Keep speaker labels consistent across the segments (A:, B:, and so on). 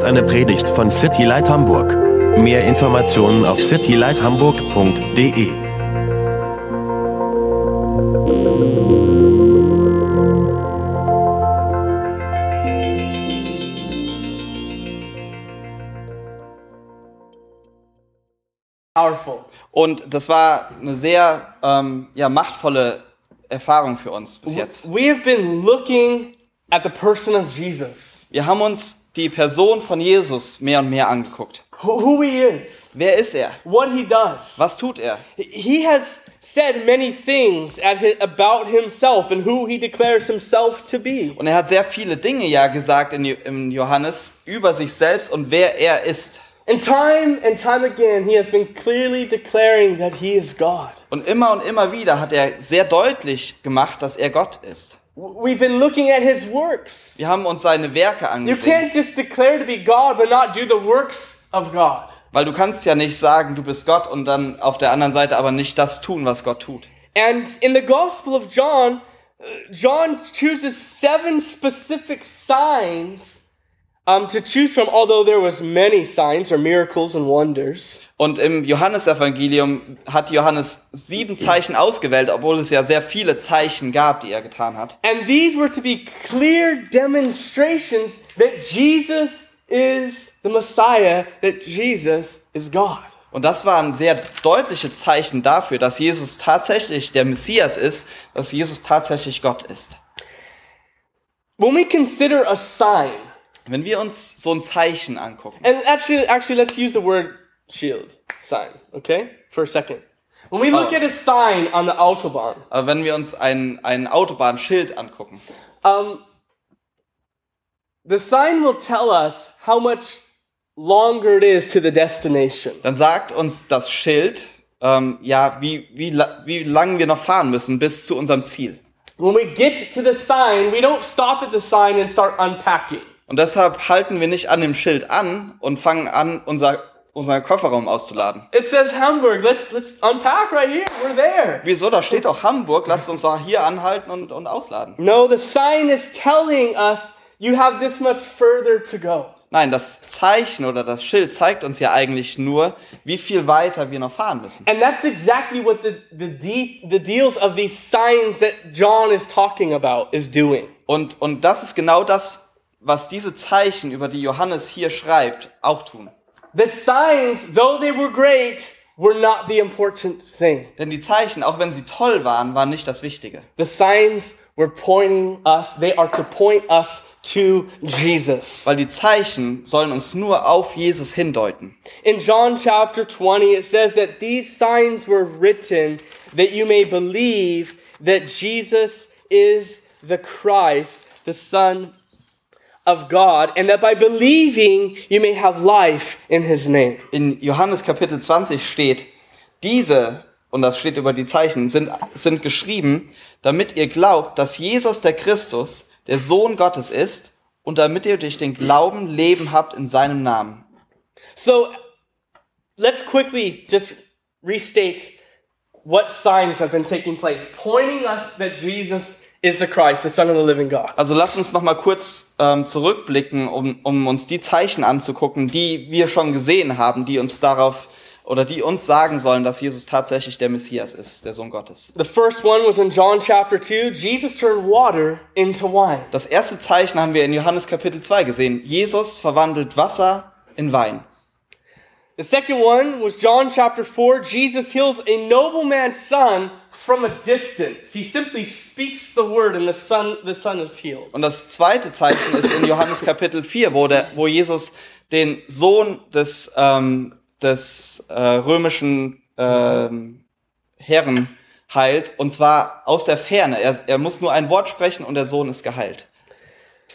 A: ist eine Predigt von City Light Hamburg. Mehr Informationen auf citylighthamburg.de.
B: powerful.
C: Und das war eine sehr ähm, ja, machtvolle Erfahrung für uns bis jetzt.
B: We have been looking at the person of Jesus,
C: Wir haben uns die Person von Jesus mehr und mehr angeguckt.
B: who, he is,
C: Wer ist er?
B: what he does.
C: Was tut er?
B: He has said many things at hi- about himself and who he declares himself to be.
C: Und er hat sehr viele Dinge ja gesagt in, im Johannes über sich selbst und wer er ist.
B: And time and time again, he has been clearly declaring that he is God.
C: Und immer und immer wieder hat er sehr deutlich gemacht, dass er Gott ist.
B: We've been looking at his works.
C: Wir haben uns seine Werke
B: You
C: angesehen.
B: can't just declare to be God but not do the works of God.
C: Weil du kannst ja nicht sagen, du bist Gott und dann auf der anderen Seite aber nicht das tun, was Gott tut.
B: And in the Gospel of John, uh, John chooses seven specific signs um, to choose from, although there was many signs or miracles and wonders.
C: Und im Johannesevangelium hat Johannes sieben Zeichen ausgewählt, obwohl es ja sehr viele Zeichen gab, die er getan hat.
B: And these were to be clear demonstrations that Jesus is the Messiah, that Jesus is God.
C: Und das waren sehr deutliche Zeichen dafür, dass Jesus tatsächlich der Messias ist, dass Jesus tatsächlich Gott ist.
B: When we consider a sign,
C: Wenn wir uns so ein Zeichen angucken,
B: and actually, actually, let's use the word shield sign, okay, for a second. When we look
C: Oh.
B: at a sign on the autobahn,
C: aber wenn wir uns ein, ein Autobahnschild angucken,
B: Um, the sign will tell us how much longer it is to the destination.
C: dann sagt uns das Schild, ähm, ja, wie, wie, wie lang wir noch fahren müssen bis zu unserem Ziel.
B: When we get to the sign, we don't stop at the sign and start unpacking.
C: Und deshalb halten wir nicht an dem Schild an und fangen an, unser, unser Kofferraum auszuladen.
B: It says Hamburg. Let's let's unpack right here. We're there.
C: Wieso? Da steht auch Hamburg. Lasst uns doch hier anhalten und, und ausladen.
B: No, the sign is telling us you have this much further to go.
C: Nein, das Zeichen oder das Schild zeigt uns ja eigentlich nur, wie viel weiter wir noch fahren müssen.
B: And that's exactly what the the the deals of these signs that John is talking about is doing.
C: Und, und das ist genau das, was diese Zeichen, über die Johannes hier schreibt, auch tun.
B: The signs, though they were great, were not the important thing.
C: Denn die Zeichen, auch wenn sie toll waren, waren nicht das Wichtige.
B: The signs were pointing us, they are to point us to Jesus.
C: Weil die Zeichen sollen uns nur auf Jesus hindeuten.
B: In John chapter 20, it says that these signs were written that you may believe that Jesus is the Christ, the Son of God, and that by believing you may have life in his name.
C: In Johannes Kapitel 20 steht, diese, und das steht über die Zeichen, sind, sind geschrieben, damit ihr glaubt, dass Jesus der Christus, der Sohn Gottes ist, und damit ihr durch den Glauben Leben habt in seinem Namen.
B: So let's quickly just restate what signs have been taking place, pointing us that Jesus is the Christ, the Son of the living God.
C: Also lasst uns noch mal kurz ähm, zurückblicken, um, um uns die Zeichen anzugucken, die wir schon gesehen haben, die uns darauf oder die uns sagen sollen, dass Jesus tatsächlich der Messias ist, der Sohn Gottes.
B: The first one was in John chapter 2. Jesus turned water into wine.
C: Das erste Zeichen haben wir in Johannes Kapitel 2 gesehen. Jesus verwandelt Wasser in Wein.
B: The second one was John chapter 4. Jesus heals a nobleman's son from a distance. He simply speaks the word and the son, the son is healed.
C: Und das zweite Zeichen ist in Johannes Kapitel 4, wo, der, wo Jesus den Sohn des, ähm, des äh, römischen ähm, Herren heilt, und zwar aus der Ferne. Er, er muss nur ein Wort sprechen und der Sohn ist geheilt.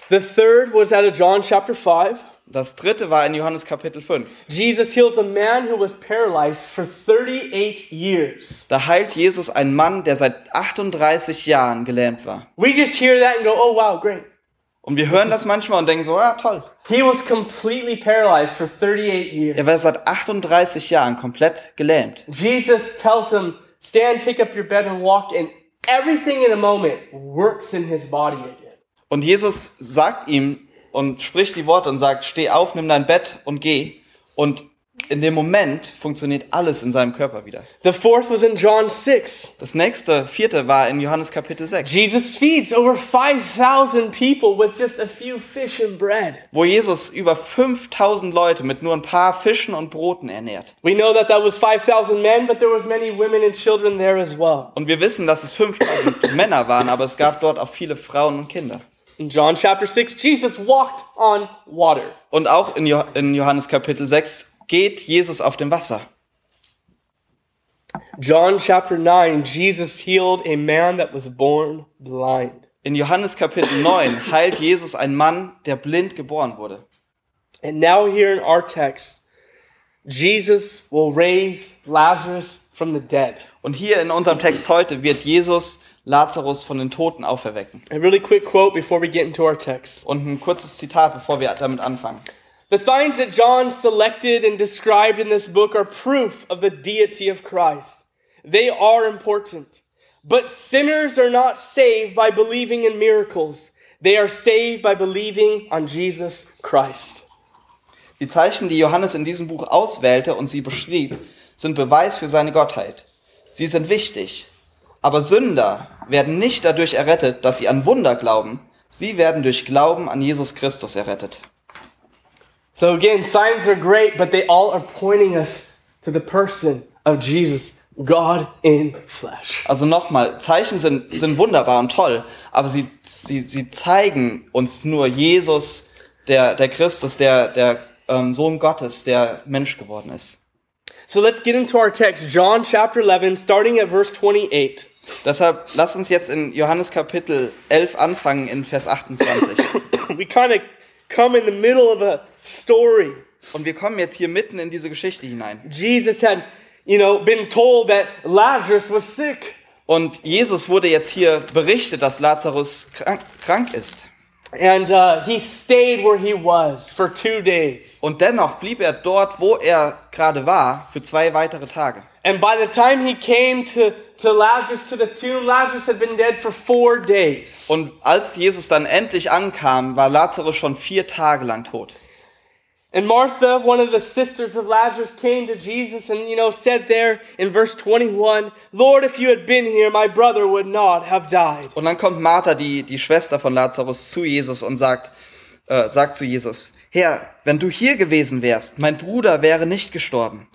B: The third was out of John chapter 5.
C: Das dritte war in Johannes Kapitel 5.
B: Jesus heals a man who was paralyzed for 38 years.
C: Da heilt Jesus einen Mann, der seit 38 Jahren gelähmt war.
B: We just hear that and go, oh wow, great.
C: Und wir hören das manchmal und denken so, ja toll.
B: He was completely paralyzed for 38 years.
C: Er war seit 38 Jahren komplett gelähmt.
B: Jesus tells him, stand, take up your bed and walk, and everything in a moment works in his body again.
C: Und Jesus sagt ihm, und spricht die Worte und sagt, steh auf, nimm dein Bett und geh. Und in dem Moment funktioniert alles in seinem Körper wieder.
B: The fourth was in John 6.
C: Das nächste, vierte, war in Johannes Kapitel 6,
B: Jesus feeds over 5,000 people with just a few fish and bread.
C: wo Jesus über 5000 Leute mit nur ein paar Fischen und Broten ernährt.
B: We know that that was 5,000 men, but there was many women and children there as well.
C: Und wir wissen, dass es 5000 Männer waren, aber es gab dort auch viele Frauen und Kinder.
B: In John chapter 6, Jesus walked on water.
C: Und auch in, jo in Johannes Kapitel 6 geht Jesus auf dem Wasser.
B: John chapter 9, Jesus healed a man that was born blind.
C: In Johannes Kapitel 9 heilt Jesus einen Mann, der blind geboren wurde.
B: And now, here in our text, Jesus will raise Lazarus from the dead.
C: Und hier in unserem Text heute wird Jesus Lazarus von den Toten auferwecken.
B: A really quick quote before we get into our text.
C: Und ein kurzes Zitat, bevor wir damit anfangen.
B: The signs that John selected and described in this book are proof of the deity of Christ. They are important. But sinners are not saved by believing in miracles. They are saved by believing on Jesus Christ.
C: Die Zeichen, die Johannes in diesem Buch auswählte und sie beschrieb, sind Beweis für seine Gottheit. Sie sind wichtig. Aber Sünder werden nicht dadurch errettet, dass sie an Wunder glauben. Sie werden durch Glauben an Jesus Christus errettet.
B: So again, signs are great, but they all are pointing us to the person of Jesus, God in flesh.
C: Also nochmal, Zeichen sind, sind wunderbar und toll, aber sie, sie, sie zeigen uns nur Jesus, der, der Christus, der, der ähm, Sohn Gottes, der Mensch geworden ist.
B: So let's get into our text, John chapter 11, starting at verse 28.
C: Deshalb lass uns jetzt in Johannes Kapitel 11 anfangen in Vers 28.
B: We kind of come in the middle of a story.
C: Und wir kommen jetzt hier mitten in diese Geschichte hinein.
B: Jesus had, you know, been told that Lazarus was sick.
C: Und Jesus wurde jetzt hier berichtet, dass Lazarus krank, krank ist.
B: And uh, he stayed where he was for two days.
C: Und dennoch blieb er dort, wo er gerade war, für zwei weitere Tage.
B: And by the time he came to, to Lazarus, to the tomb, Lazarus had been dead for four days.
C: Und als Jesus dann endlich ankam, war Lazarus schon vier Tage lang tot.
B: And Martha, one of the sisters of Lazarus, came to Jesus and, you know, said there in verse 21, Lord, if you had been here, my brother would not have died.
C: Und dann kommt Martha, die, die Schwester von Lazarus, zu Jesus und sagt, äh, sagt zu Jesus, Herr, wenn du hier gewesen wärst, mein Bruder wäre nicht gestorben.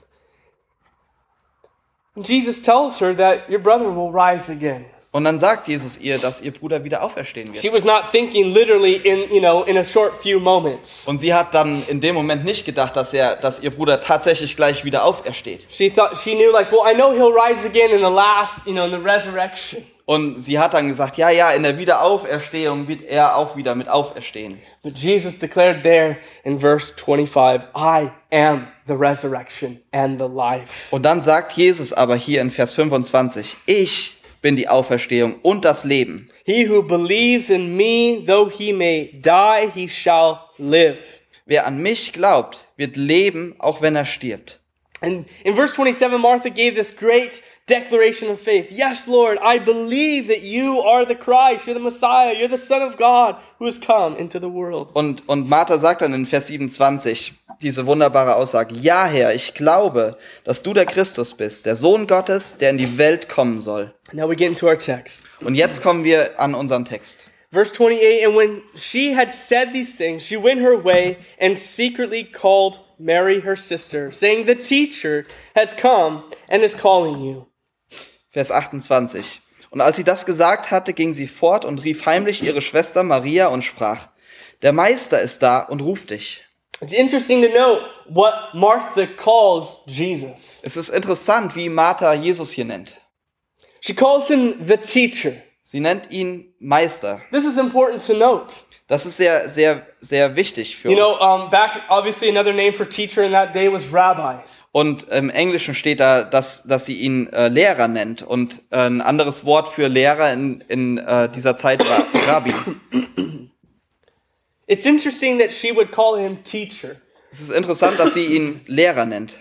B: And Jesus tells her that your brother will rise again.
C: Und dann sagt Jesus ihr, dass ihr Bruder wieder auferstehen
B: She
C: wird.
B: was not thinking literally in, you know, in a short few moments.
C: Und sie hat dann in dem Moment nicht gedacht, dass er, dass ihr Bruder tatsächlich gleich wieder aufersteht.
B: She thought, she knew like, well, I know he'll rise again in the last, you know, in the resurrection.
C: Und sie hat dann gesagt, ja, ja, in der Wiederauferstehung wird er auch wieder mit auferstehen.
B: But Jesus declared there in verse 25, I am the resurrection and the life.
C: Und dann sagt Jesus aber hier in Vers 25, ich bin die Auferstehung und das Leben.
B: He who believes in me, though he may die, he shall live.
C: Wer an mich glaubt, wird leben, auch wenn er stirbt.
B: And in verse 27, Martha gave this great declaration of faith. Yes, Lord, I believe that you are the Christ, you're the Messiah, you're the Son of God who has come into the world.
C: Und, und Martha sagt dann in Vers 27 diese wunderbare Aussage, ja Herr, ich glaube, dass du der Christus bist, der Sohn Gottes, der in die Welt kommen soll.
B: Now we get into our text.
C: Und jetzt kommen wir an unseren Text.
B: Verse 28 And when she had said these things, she went her way and secretly called Mary, her sister, saying, The teacher has come and is calling you.
C: Vers 28. Und als sie das gesagt hatte, ging sie fort und rief heimlich ihre Schwester Maria und sprach, der Meister ist da und ruft dich.
B: It's interesting to note what Martha calls Jesus.
C: Es ist interessant, wie Martha Jesus hier nennt.
B: She calls him the teacher.
C: Sie nennt ihn Meister.
B: This is important to note.
C: Das ist sehr, sehr, sehr wichtig für
B: You know,
C: uns.
B: um, back obviously another name for teacher in that day was rabbi.
C: Und im Englischen steht da, dass, dass sie ihn äh, Lehrer nennt. Und äh, ein anderes Wort für Lehrer in, in äh, dieser Zeit war Rabbi.
B: It's interesting that she would call him teacher
C: Es ist interessant, dass sie ihn Lehrer nennt.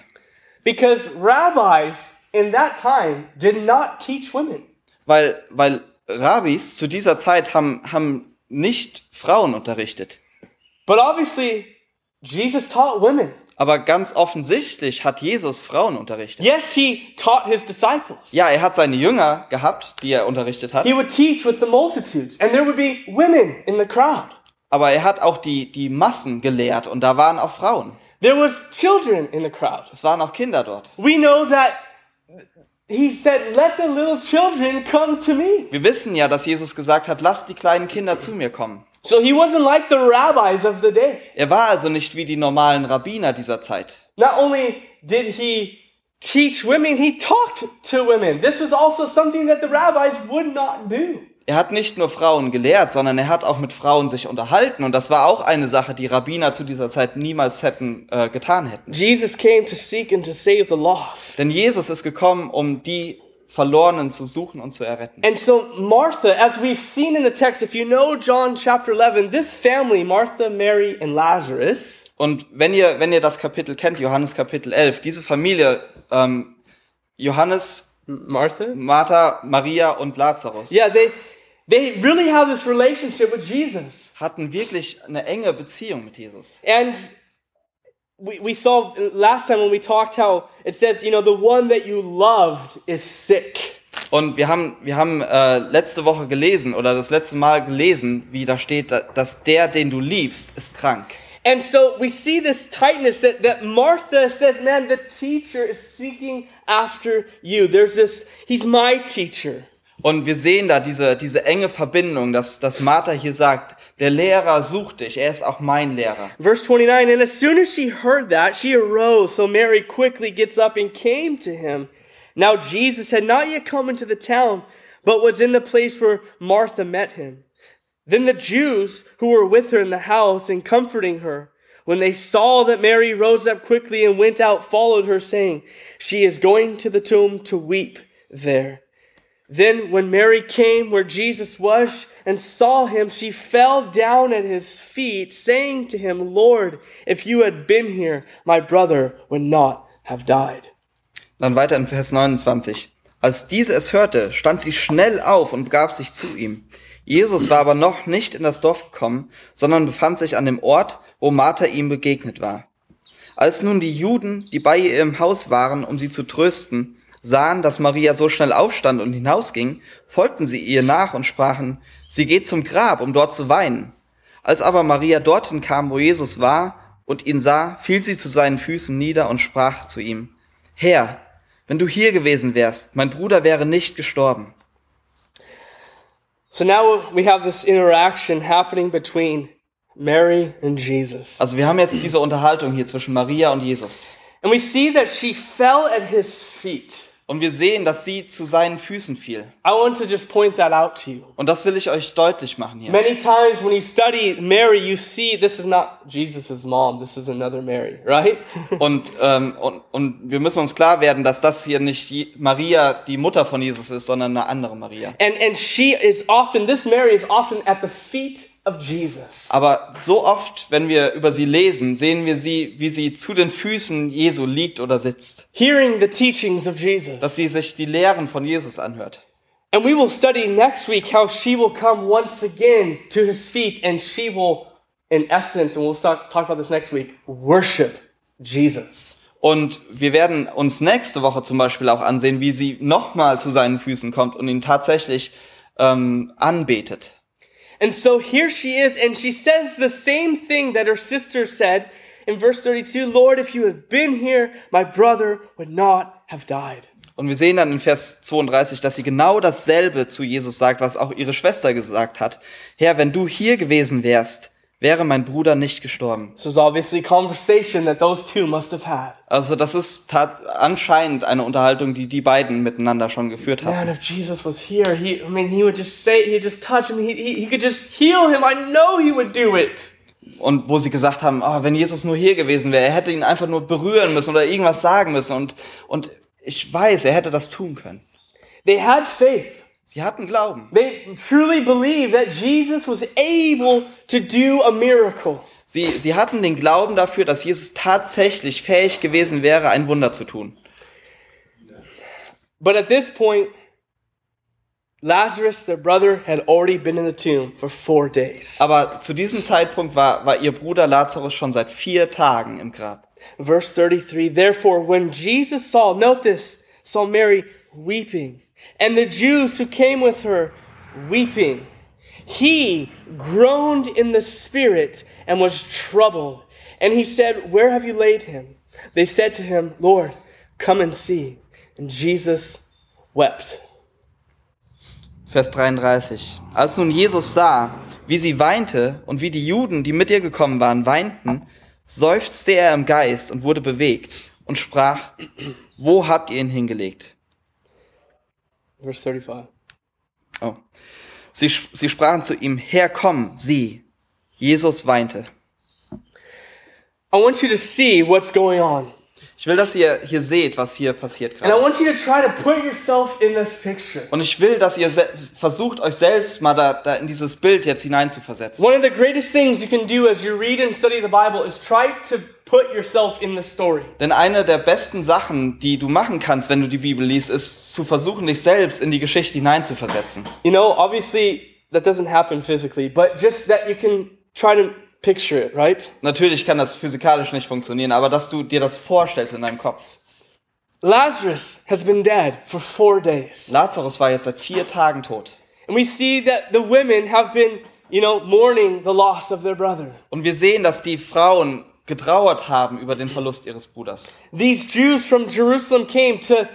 B: because rabbis in that time did not teach women.
C: Weil, weil Rabbis zu dieser Zeit haben, haben nicht Frauen unterrichtet.
B: But obviously, Jesus taught women.
C: Aber ganz offensichtlich hat Jesus Frauen unterrichtet.
B: Yes, he taught his disciples.
C: Ja, er hat seine Jünger gehabt, die er unterrichtet hat.
B: He would teach with the multitudes, and there would be women in the crowd.
C: Aber er hat auch die, die Massen gelehrt und da waren auch Frauen.
B: There was children in the crowd.
C: Es waren auch Kinder dort.
B: We know that he said, "Let the little children come to me."
C: Wir wissen ja, dass Jesus gesagt hat, lasst die kleinen Kinder zu mir kommen.
B: So he wasn't like the rabbis of the day.
C: Er war also nicht wie die normalen Rabbiner dieser Zeit.
B: Not only did he teach women, he talked to women. This was also something that the rabbis would not do.
C: Er hat nicht nur Frauen gelehrt, sondern er hat auch mit Frauen sich unterhalten. Und das war auch eine Sache, die Rabbiner zu dieser Zeit niemals hätten äh, getan hätten.
B: Jesus came to seek and to save the lost.
C: Denn Jesus ist gekommen, um die Verlorenen zu suchen und zu erretten.
B: And so Martha, as we've seen in the text, if you know John chapter 11, this family, Martha, Mary, and Lazarus,
C: Und wenn ihr, wenn ihr das Kapitel kennt, Johannes Kapitel 11, diese Familie, ähm, Johannes,
B: Martha?
C: Martha, Maria und Lazarus,
B: Yeah, they they really have this relationship with Jesus.
C: hatten wirklich eine enge Beziehung mit Jesus.
B: And we, we saw last time when we talked how it says, you know, the one that you loved is sick.
C: Und wir haben, wir haben äh, letzte Woche gelesen oder das letzte Mal gelesen, wie da steht, da- dass der, den du liebst, ist krank.
B: And so we see this tightness that, that Martha says, man, the teacher is seeking after you. There's this, he's my teacher.
C: Und wir sehen da diese, diese enge Verbindung, dass, dass Martha hier sagt, der Lehrer sucht dich, er ist auch mein Lehrer.
B: Verse 29, and as soon as she heard that, she arose. So Mary quickly gets up and came to him. Now Jesus had not yet come into the town, but was in the place where Martha met him. Then the Jews who were with her in the house and comforting her, when they saw that Mary rose up quickly and went out, followed her, saying, She is going to the tomb to weep there. Then, when Mary came where Jesus was and saw him, she fell down at his feet, saying to him, Lord, if you had been here, my brother would not have died.
C: Dann weiter in Vers 29. Als diese es hörte, stand sie schnell auf und begab sich zu ihm. Jesus war aber noch nicht in das Dorf gekommen, sondern befand sich an dem Ort, wo Martha ihm begegnet war. Als nun die Juden, die bei ihr im Haus waren, um sie zu trösten, sahen, dass Maria so schnell aufstand und hinausging, folgten sie ihr nach und sprachen, sie geht zum Grab, um dort zu weinen. Als aber Maria dorthin kam, wo Jesus war und ihn sah, fiel sie zu seinen Füßen nieder und sprach zu ihm, Herr, wenn du hier gewesen wärst, mein Bruder wäre nicht gestorben.
B: So now we have this interaction happening between Mary and Jesus.
C: Also wir haben jetzt diese Unterhaltung hier zwischen Maria und Jesus.
B: And we see that she fell at his feet.
C: Und wir sehen, dass sie zu seinen Füßen fiel.
B: I want to just point that out to you.
C: Und das will ich euch deutlich machen hier.
B: Many times when you study Mary, you see this is not Jesus' mom, this is another Mary, right?
C: Und, ähm, und, und wir müssen uns klar werden, dass das hier nicht Maria, die Mutter von Jesus ist, sondern eine andere Maria.
B: and and she is often this Mary is often at the feet.
C: Aber so oft, wenn wir über sie lesen, sehen wir sie, wie sie zu den Füßen Jesu liegt oder sitzt.
B: Hearing the teachings of Jesus.
C: Dass sie sich die Lehren von Jesus anhört.
B: And we will study next week how she will come once again to his feet and she will, in essence, and we'll start, talk about this next week, worship Jesus.
C: Und wir werden uns nächste Woche zum Beispiel auch ansehen, wie sie nochmal zu seinen Füßen kommt und ihn tatsächlich ähm, anbetet.
B: And so here she is, and she says the same thing that her sister said in verse 32 Lord, if you had been here, my brother would not have died.
C: Und wir sehen dann in Vers 32, dass sie genau dasselbe zu Jesus sagt, was auch ihre Schwester gesagt hat. Herr, wenn du hier gewesen wärst, wäre mein Bruder nicht gestorben. Also das ist anscheinend eine Unterhaltung, die die beiden miteinander schon geführt haben.
B: Man, if Jesus was here, he, I mean, he would just say, he'd just touch him, he, he, he could just heal him. I know he would do it.
C: Und wo sie gesagt haben, ah, wenn Jesus nur hier gewesen wäre, er hätte ihn einfach nur berühren müssen oder irgendwas sagen müssen. Und, und ich weiß, er hätte das tun können.
B: They had faith.
C: Sie hatten Glauben.
B: They truly believed that Jesus was able to do a miracle.
C: Sie, sie hatten den Glauben dafür, dass Jesus tatsächlich fähig gewesen wäre, ein Wunder zu tun.
B: But at this point, Lazarus, their brother, had already been in the tomb for four days.
C: Aber zu diesem Zeitpunkt war, war ihr Bruder Lazarus schon seit vier Tagen im Grab.
B: Verse 33 Therefore, when Jesus saw, note this, saw Mary weeping, and the Jews who came with her weeping, he groaned in the spirit and was troubled. And he said, Where have you laid him? They said to him, Lord, come and see. And Jesus wept.
C: Vers 33. Als nun Jesus sah, wie sie weinte und wie die Juden, die mit ihr gekommen waren, weinten, seufzte er im Geist und wurde bewegt und sprach, wo habt ihr ihn hingelegt?
B: Verse 35.
C: Oh. Sie, sie sprachen zu ihm, Herr, komm, sieh. Jesus weinte.
B: I want you to see what's going on.
C: Ich will, dass ihr hier seht, was hier passiert
B: And I
C: gerade.
B: want you to try to put yourself in this picture.
C: Und ich will, dass ihr versucht, euch selbst mal da, da in dieses Bild jetzt hineinzuversetzen.
B: One of the greatest things you can do as you read and study the Bible is try to put yourself in the story.
C: Denn eine der besten Sachen, die du machen kannst, wenn du die Bibel liest, ist zu versuchen, dich selbst in die Geschichte hineinzuversetzen.
B: You know, obviously that doesn't happen physically, but just that you can try to picture it, right?
C: Natürlich kann das physikalisch nicht funktionieren, aber dass du dir das vorstellst in deinem Kopf.
B: Lazarus has been dead for four days.
C: Lazarus war jetzt seit vier Tagen tot.
B: And we see that the women have been, you know, mourning the loss of their brother.
C: Und wir sehen, dass die Frauen getrauert haben über den Verlust ihres Bruders.
B: These Jews from Jerusalem came to,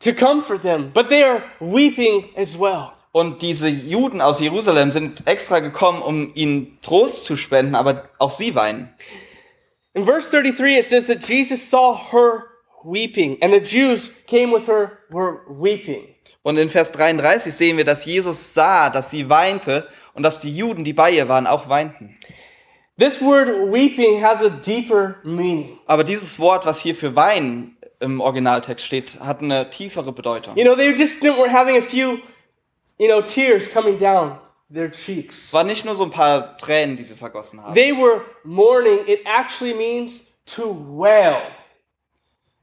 B: to comfort them, but they are weeping as well.
C: Und diese Juden aus Jerusalem sind extra gekommen, um ihnen Trost zu spenden, aber auch sie weinen.
B: In verse 33, it says that Jesus saw her weeping, and the Jews came with her were weeping.
C: Und in Vers 33 sehen wir, dass Jesus sah, dass sie weinte und dass die Juden, die bei ihr waren, auch weinten.
B: This word weeping has a deeper meaning.
C: Aber dieses Wort, was hier für weinen im Originaltext steht, hat eine tiefere Bedeutung.
B: You know, they just were having a few, you know, tears coming down their cheeks.
C: Es waren nicht nur so ein paar Tränen, die sie vergossen haben.
B: They were mourning. It actually means to wail.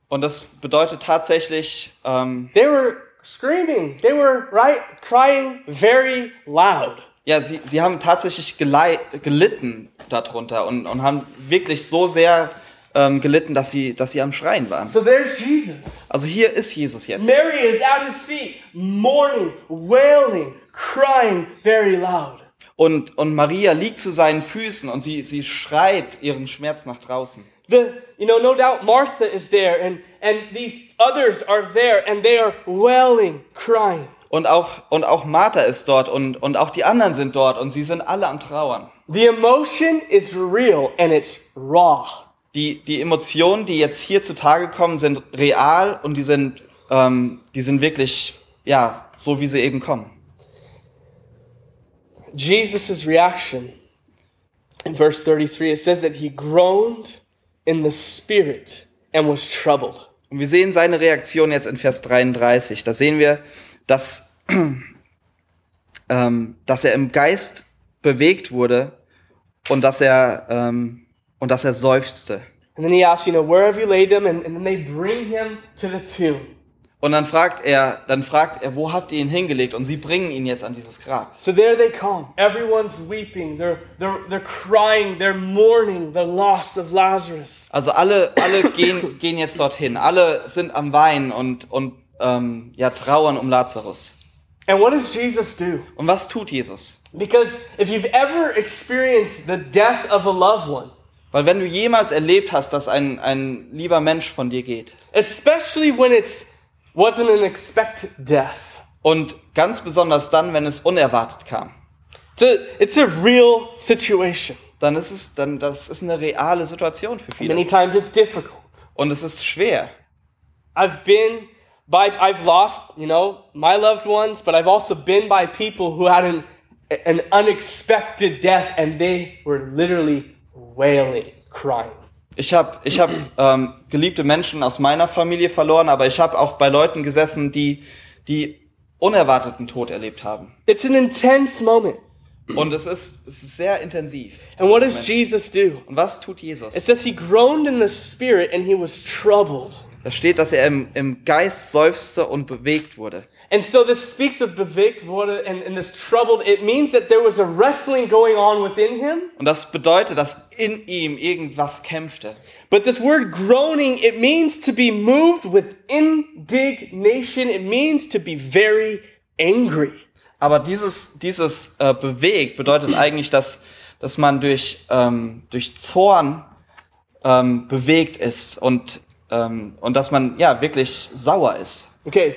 C: Und das bedeutet tatsächlich, ähm,
B: They were screaming. They were, right, crying very loud.
C: Ja, sie, sie haben tatsächlich gelitten darunter und, und haben wirklich so sehr ähm, gelitten, dass sie, dass sie am Schreien waren.
B: So there's Jesus.
C: Also hier ist Jesus jetzt.
B: Mary is at his feet, mourning, wailing, crying very loud.
C: Und, und Maria liegt zu seinen Füßen und sie, sie schreit ihren Schmerz nach draußen.
B: The, you know, no doubt Martha is there and, and these others are there and they are wailing, crying.
C: Und auch, und auch Martha ist dort und, und auch die anderen sind dort und sie sind alle am Trauern.
B: The emotion is real and it's raw.
C: Die, die Emotionen, die jetzt hier zutage kommen, sind real und die sind, ähm, die sind wirklich, ja, so wie sie eben kommen.
B: Jesus' reaction in verse 33, it says that he groaned in the spirit and was troubled.
C: Und wir sehen seine Reaktion jetzt in Vers 33. Da sehen wir, dass, ähm, dass er im Geist bewegt wurde und dass er, ähm, und dass er seufzte.
B: And then he asks, you know, where have you laid them? And, and then they bring him to the tomb.
C: Und dann fragt er, dann fragt er, wo habt ihr ihn hingelegt? Und sie bringen ihn jetzt an dieses Grab.
B: So there they come. Everyone's weeping. They're, they're, they're crying. They're mourning the loss of Lazarus.
C: Also alle, alle gehen, gehen jetzt dorthin. Alle sind am Weinen und, und ähm, ja, trauern um Lazarus.
B: And what does Jesus do?
C: Und was tut Jesus?
B: Because if you've ever experienced the death of a loved one,
C: Weil wenn du jemals erlebt hast, dass ein, ein lieber Mensch von dir geht,
B: especially when it's wasn't an expected death,
C: und ganz besonders dann, wenn es unerwartet kam,
B: it's a, it's a real situation.
C: dann ist es, dann, das ist eine reale Situation für
B: Many
C: viele.
B: times it's difficult.
C: Und es ist schwer.
B: I've been by, I've lost, you know, my loved ones, but I've also been by people who had an, an unexpected death and they were literally wailing, crying.
C: Ich habe ich hab, ähm, geliebte Menschen aus meiner Familie verloren, aber ich habe auch bei Leuten gesessen, die, die unerwarteten Tod erlebt haben.
B: It's an intense moment.
C: Und es ist, es ist sehr intensiv.
B: And what does Jesus do?
C: Und was tut Jesus?
B: It says he groaned in the spirit and he was troubled.
C: Da steht, dass er im, im Geist seufzte und bewegt wurde.
B: And so this speaks of bewegt wurde and, and this troubled. It means that there was a wrestling going on within him.
C: Und das bedeutet, dass in ihm irgendwas kämpfte.
B: But this word groaning, it means to be moved with indignation. It means to be very angry.
C: Aber dieses, dieses äh, bewegt bedeutet eigentlich, dass, dass man durch, ähm, durch Zorn ähm, bewegt ist und, ähm, und dass man ja wirklich sauer ist.
B: Okay,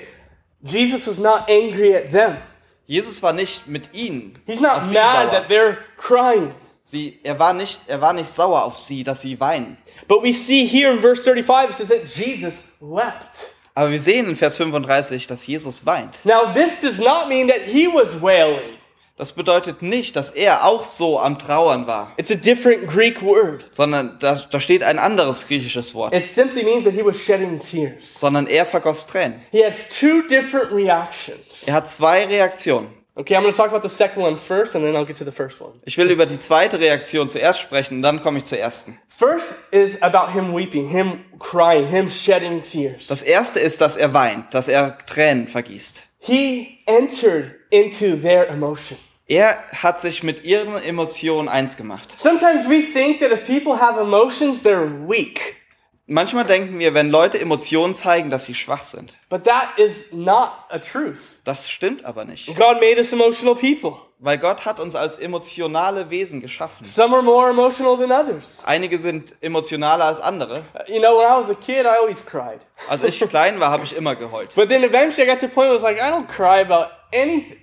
B: Jesus was not angry at them.
C: Jesus war nicht mit ihnen.
B: He's not mad
C: sauer.
B: that they're crying.
C: Sie, er, war nicht, er war nicht sauer auf sie, dass sie weinen.
B: But we see here in verse 35, it says that Jesus wept.
C: Aber wir sehen in Vers 35, dass Jesus weint.
B: Now, this does not mean that he was wailing.
C: Das bedeutet nicht, dass er auch so am Trauern war,
B: It's a different Greek word.
C: sondern da, da steht ein anderes griechisches Wort.
B: It simply means that he was shedding tears.
C: Sondern er vergoss Tränen.
B: He has two different reactions.
C: Er hat zwei Reaktionen.
B: Okay, I'm going to talk about the second one first, and then I'll get to the first one.
C: Ich will über die zweite Reaktion zuerst sprechen, dann komme ich zur ersten.
B: First is about him weeping, him crying, him shedding tears.
C: Das erste ist, dass er weint, dass er Tränen vergießt.
B: He entered into their emotion.
C: Er hat sich mit ihren Emotionen eins gemacht.
B: Sometimes we think that if people have emotions, they're weak.
C: Manchmal denken wir, wenn Leute Emotionen zeigen, dass sie schwach sind.
B: But that is not a truth.
C: Das stimmt aber nicht.
B: God made us emotional people.
C: Weil Gott hat uns als emotionale Wesen geschaffen.
B: Some are more emotional than others.
C: Einige sind emotionaler als andere.
B: You know, when I was a kid, I always cried.
C: Als ich klein war, habe ich immer geheult.
B: But then eventually I got to a point where I was like, I don't cry about anything.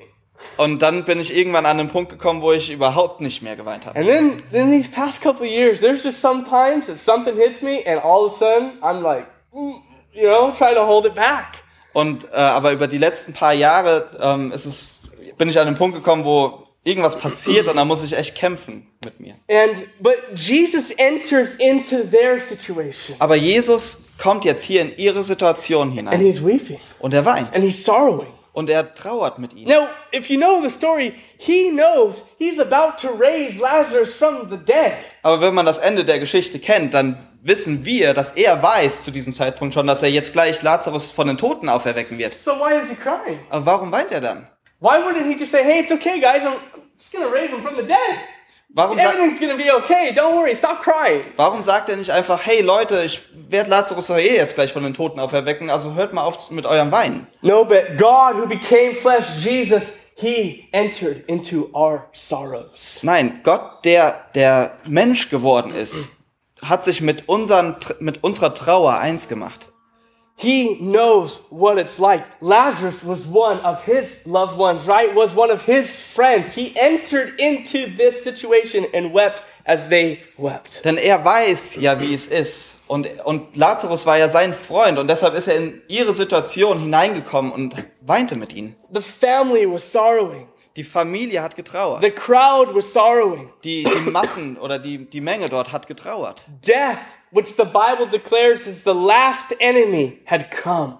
C: Und dann bin ich irgendwann an einen Punkt gekommen, wo ich überhaupt nicht mehr geweint habe.
B: And then, in these past couple of years, there's just some times that something hits me, and all of a sudden, I'm like, mm, you know, trying to hold it back.
C: Und äh, aber über die letzten paar Jahre ähm, ist es, bin ich an einen Punkt gekommen, wo irgendwas passiert und da muss ich echt kämpfen mit mir.
B: And but Jesus enters into their situation,
C: Aber Jesus kommt jetzt hier in ihre Situation
B: and
C: hinein
B: he's weeping,
C: und er weint
B: and he's sorrowing.
C: Und er trauert mit ihnen.
B: Now, if you know the story, he knows he's about to raise Lazarus from the dead.
C: Aber wenn man das Ende der Geschichte kennt, dann wissen wir, dass er weiß zu diesem Zeitpunkt schon, dass er jetzt gleich Lazarus von den Toten auferwecken wird.
B: So why is he crying?
C: Aber warum weint er dann?
B: Why wouldn't he just say, "Hey, it's okay, guys. I'm just gonna raise him from the dead.
C: Warum,
B: Everything's gonna be okay. Don't worry. Stop crying."
C: warum sagt er nicht einfach, hey Leute, ich werde Lazarus doch eh jetzt gleich von den Toten auferwecken, also hört mal auf mit eurem Weinen.
B: No, but God, who became flesh, Jesus, he entered into our sorrows.
C: Nein, Gott, der der Mensch geworden ist, hat sich mit, unseren, mit unserer Trauer eins gemacht.
B: He knows what it's like. Lazarus was one of his loved ones, right? Was one of his friends. He entered into this situation and wept as they wept.
C: Denn er weiß ja, wie es ist. Und, und Lazarus war ja sein Freund und deshalb ist er in ihre Situation hineingekommen und weinte mit ihnen.
B: The family was sorrowing.
C: Die Familie hat getrauert.
B: The crowd was sorrowing.
C: Die, die Massen oder die, die Menge dort hat getrauert.
B: Death, which the Bible declares is the last enemy, had come.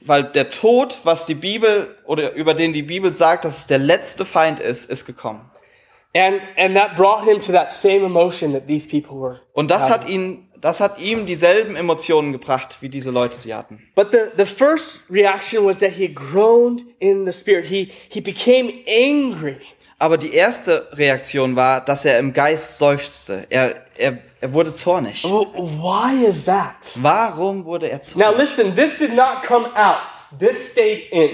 C: Weil der Tod, was die Bibel oder über den die Bibel sagt, dass es der letzte Feind ist, ist gekommen.
B: And and that brought him to that same emotion that these people were.
C: Und das
B: having.
C: hat ihn, das hat ihm dieselben Emotionen gebracht, wie diese Leute sie hatten.
B: But the, the first reaction was that he groaned in the spirit. He he became angry.
C: Aber die erste Reaktion war, dass er im Geist seufzte. Er, er, er wurde zornig.
B: Well, why is that?
C: Warum wurde er
B: Now
C: zornig?
B: listen, this did not come out. This stayed in.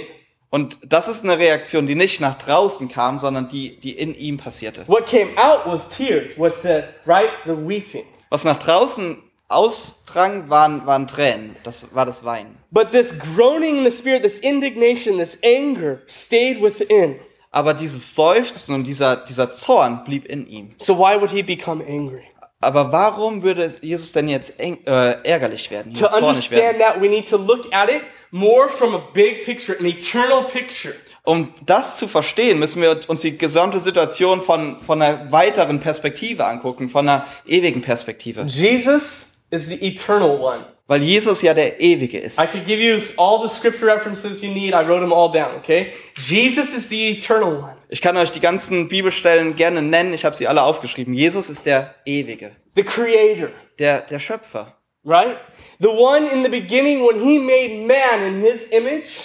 C: Und das ist eine Reaktion, die nicht nach draußen kam, sondern die, die in ihm passierte.
B: What came out was tears, was the right the weeping.
C: Was nach draußen ausdrang, waren, waren Tränen. Das war das Weinen.
B: But this groaning in the spirit, this indignation, this anger stayed within.
C: Aber dieses Seufzen und dieser, dieser Zorn blieb in ihm.
B: So why would he become angry?
C: Aber warum würde Jesus denn jetzt eng, äh, ärgerlich werden,
B: To
C: zornig werden?
B: understand that, we need to look at it more from a big picture, an eternal picture.
C: Um das zu verstehen, müssen wir uns die gesamte Situation von, von einer weiteren Perspektive angucken, von einer ewigen Perspektive.
B: Jesus is the eternal one.
C: Weil Jesus ja der Ewige ist.
B: I could give you all the scripture references you need. I wrote them all down, okay? Jesus is the eternal one,
C: Ich kann euch die ganzen Bibelstellen gerne nennen, ich habe sie alle aufgeschrieben. Jesus ist der Ewige,
B: the creator,
C: der, der Schöpfer,
B: right? The one in the beginning when he made man in his image,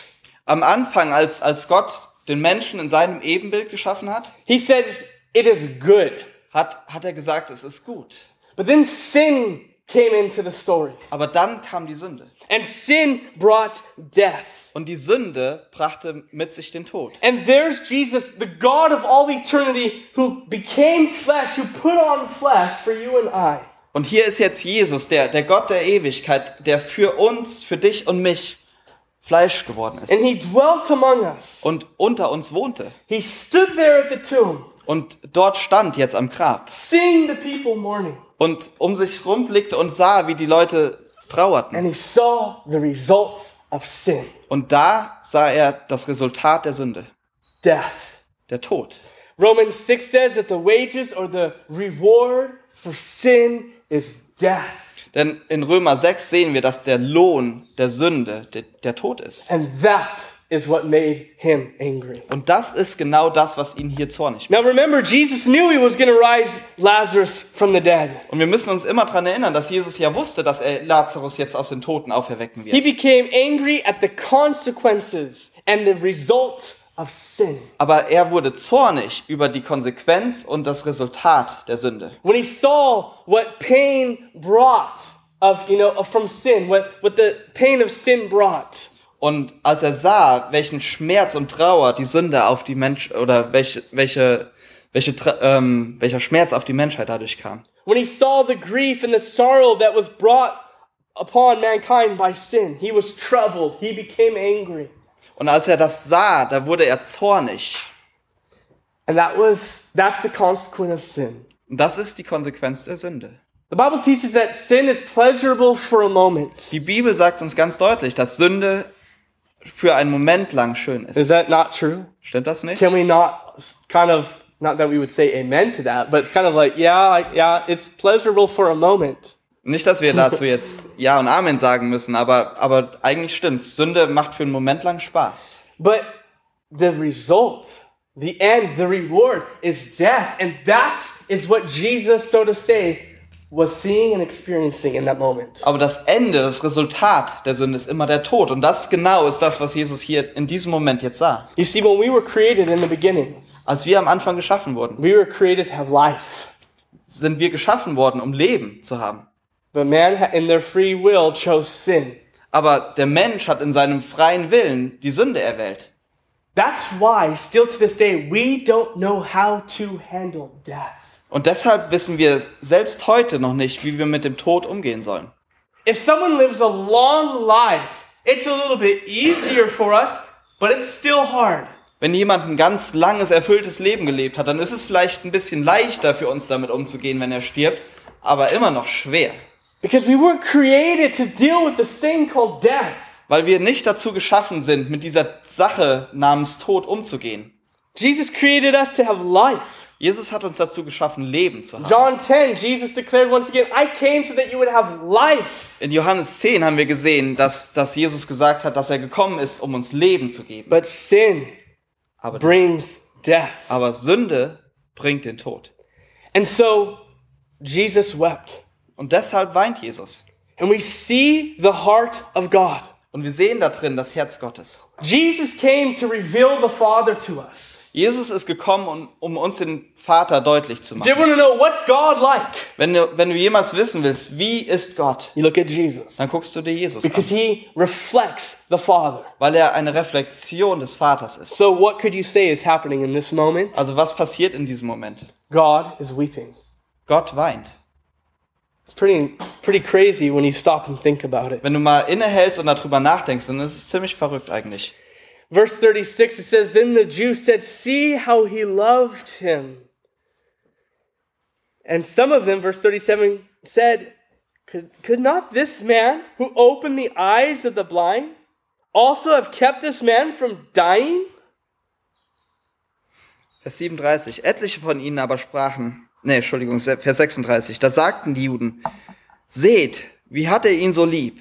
C: Am Anfang, als, als Gott den Menschen in seinem Ebenbild geschaffen hat,
B: he said it is good.
C: hat, hat er gesagt, es ist gut.
B: But then sin came into the story.
C: Aber dann kam die Sünde.
B: And sin brought death.
C: Und die Sünde brachte mit sich den Tod.
B: And there's Jesus, the God of all eternity, who became flesh, who put on flesh for you and I.
C: Und hier ist jetzt Jesus, der, der Gott der Ewigkeit, der für uns, für dich und mich Fleisch geworden
B: And
C: ist
B: he dwelt among us.
C: und unter uns wohnte.
B: He stood there at the tomb,
C: Und dort stand jetzt am Grab
B: seeing the people mourning.
C: und um sich rumblickte und sah, wie die Leute trauerten.
B: And he saw the results of sin
C: Und da sah er das Resultat der Sünde,
B: death.
C: der Tod.
B: Romans 6 says that the wages or the reward for sin is death.
C: Denn in Römer 6 sehen wir, dass der Lohn der Sünde der, der Tod ist.
B: And that is what made him angry.
C: Und das ist genau das, was ihn hier zornig macht.
B: Now remember, Jesus knew he was going to rise Lazarus from the dead.
C: Und wir müssen uns immer daran erinnern, dass Jesus ja wusste, dass er Lazarus jetzt aus den Toten auferwecken
B: He
C: wird.
B: became angry at the consequences and the result.
C: Aber er wurde zornig über die Konsequenz und das Resultat der Sünde.
B: When he saw what pain brought of, you know, from sin, what, what the pain of sin brought.
C: Und als er sah, welchen Schmerz und Trauer die Sünde auf die Mensch oder welche, welche, welche, ähm, welcher Schmerz auf die Menschheit dadurch kam.
B: When he saw the grief and the sorrow that was brought upon mankind by sin, he was troubled. He became angry.
C: Und als er das sah, da wurde er zornig.
B: And that was, that's the consequence of sin.
C: Und das ist die Konsequenz der Sünde.
B: The Bible teaches that sin is pleasurable for a moment.
C: Die Bibel sagt uns ganz deutlich, dass Sünde für einen Moment lang schön
B: Is
C: ist.
B: that not true?
C: Stimmt das nicht?
B: Can we not kind of, not that we would say amen to that, but it's kind of like, yeah, yeah, it's pleasurable for a moment.
C: Nicht, dass wir dazu jetzt Ja und Amen sagen müssen, aber, aber eigentlich stimmt's. Sünde macht für einen Moment lang Spaß.
B: But the result, the end, the reward is death. And that is what Jesus, so to say, was seeing and experiencing in that moment.
C: Aber das Ende, das Resultat der Sünde ist immer der Tod. Und das genau ist das, was Jesus hier in diesem Moment jetzt sah.
B: You see, when we were created in the beginning,
C: Als wir am Anfang geschaffen wurden,
B: we were created to have life.
C: sind wir geschaffen worden, um Leben zu haben.
B: But man, in their free will, chose sin.
C: Aber der Mensch hat in seinem freien Willen die Sünde erwählt.
B: That's why, still to this day, we don't know how to handle death.
C: Und deshalb wissen wir selbst heute noch nicht, wie wir mit dem Tod umgehen sollen.
B: If someone lives a long life, it's a little bit easier for us, but it's still hard.
C: Wenn jemand ein ganz langes, erfülltes Leben gelebt hat, dann ist es vielleicht ein bisschen leichter für uns damit umzugehen, wenn er stirbt, aber immer noch schwer.
B: Because we weren't created to deal with this thing called death.
C: Weil wir nicht dazu geschaffen sind, mit dieser Sache namens Tod umzugehen.
B: Jesus created us to have life.
C: Jesus hat uns dazu geschaffen, Leben zu haben.
B: John 10, Jesus declared once again, I came so that you would have life,
C: In Johannes 10 haben wir gesehen, dass, dass Jesus gesagt hat, dass er gekommen ist, um uns Leben zu geben.
B: but sin
C: Aber, das,
B: brings death.
C: aber Sünde bringt den Tod.
B: And so Jesus wept.
C: Und deshalb weint Jesus.
B: And we see the heart of God.
C: Und wir sehen da drin das Herz Gottes.
B: Jesus came to reveal the Father to us.
C: Jesus ist gekommen, um, um uns den Vater deutlich zu machen.
B: want to know what's God like,
C: Wenn du, wenn du jemals wissen willst, wie ist Gott, dann guckst du dir Jesus
B: Because
C: an,
B: he reflects the Father.
C: weil er eine Reflexion des Vaters ist.
B: So, what could you say is happening in this moment?
C: Also was passiert in diesem Moment?
B: God is weeping.
C: Gott weint.
B: It's pretty, pretty crazy when you stop and think about it.
C: Wenn du mal innehältst und darüber nachdenkst, dann ist es ziemlich verrückt eigentlich.
B: Verse 36, it says, Then the Jews said, See how he loved him. And some of them, verse 37, said, could, could not this man who opened the eyes of the blind also have kept this man from dying?
C: Vers 37. Etliche von ihnen aber sprachen, nee, Entschuldigung, Vers 36. Da sagten die Juden, seht, wie hat er ihn so lieb?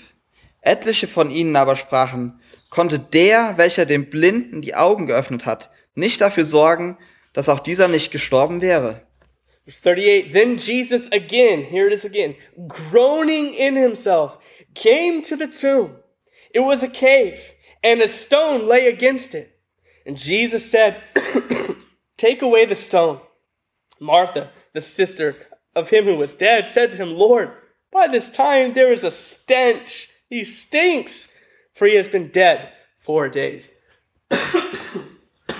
C: Etliche von ihnen aber sprachen, konnte der, welcher dem Blinden die Augen geöffnet hat, nicht dafür sorgen, dass auch dieser nicht gestorben wäre?
B: Verse 38 Then Jesus again, here it is again, groaning in himself, came to the tomb. It was a cave, and a stone lay against it. And Jesus said, Take away the stone. Martha, the sister of him who was dead, said to him, Lord, by this time there is a stench. He stinks, for he has been dead four days.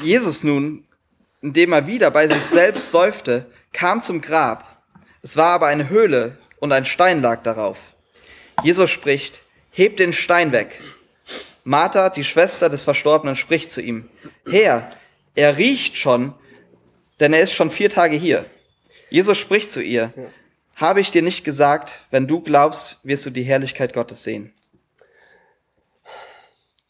C: Jesus nun, indem er wieder bei sich selbst seufzte, kam zum Grab. Es war aber eine Höhle und ein Stein lag darauf. Jesus spricht, hebt den Stein weg. Martha, die Schwester des Verstorbenen, spricht zu ihm, Herr, er riecht schon, denn er ist schon vier Tage hier. Jesus spricht zu ihr, habe ich dir nicht gesagt, wenn du glaubst, wirst du die Herrlichkeit Gottes sehen.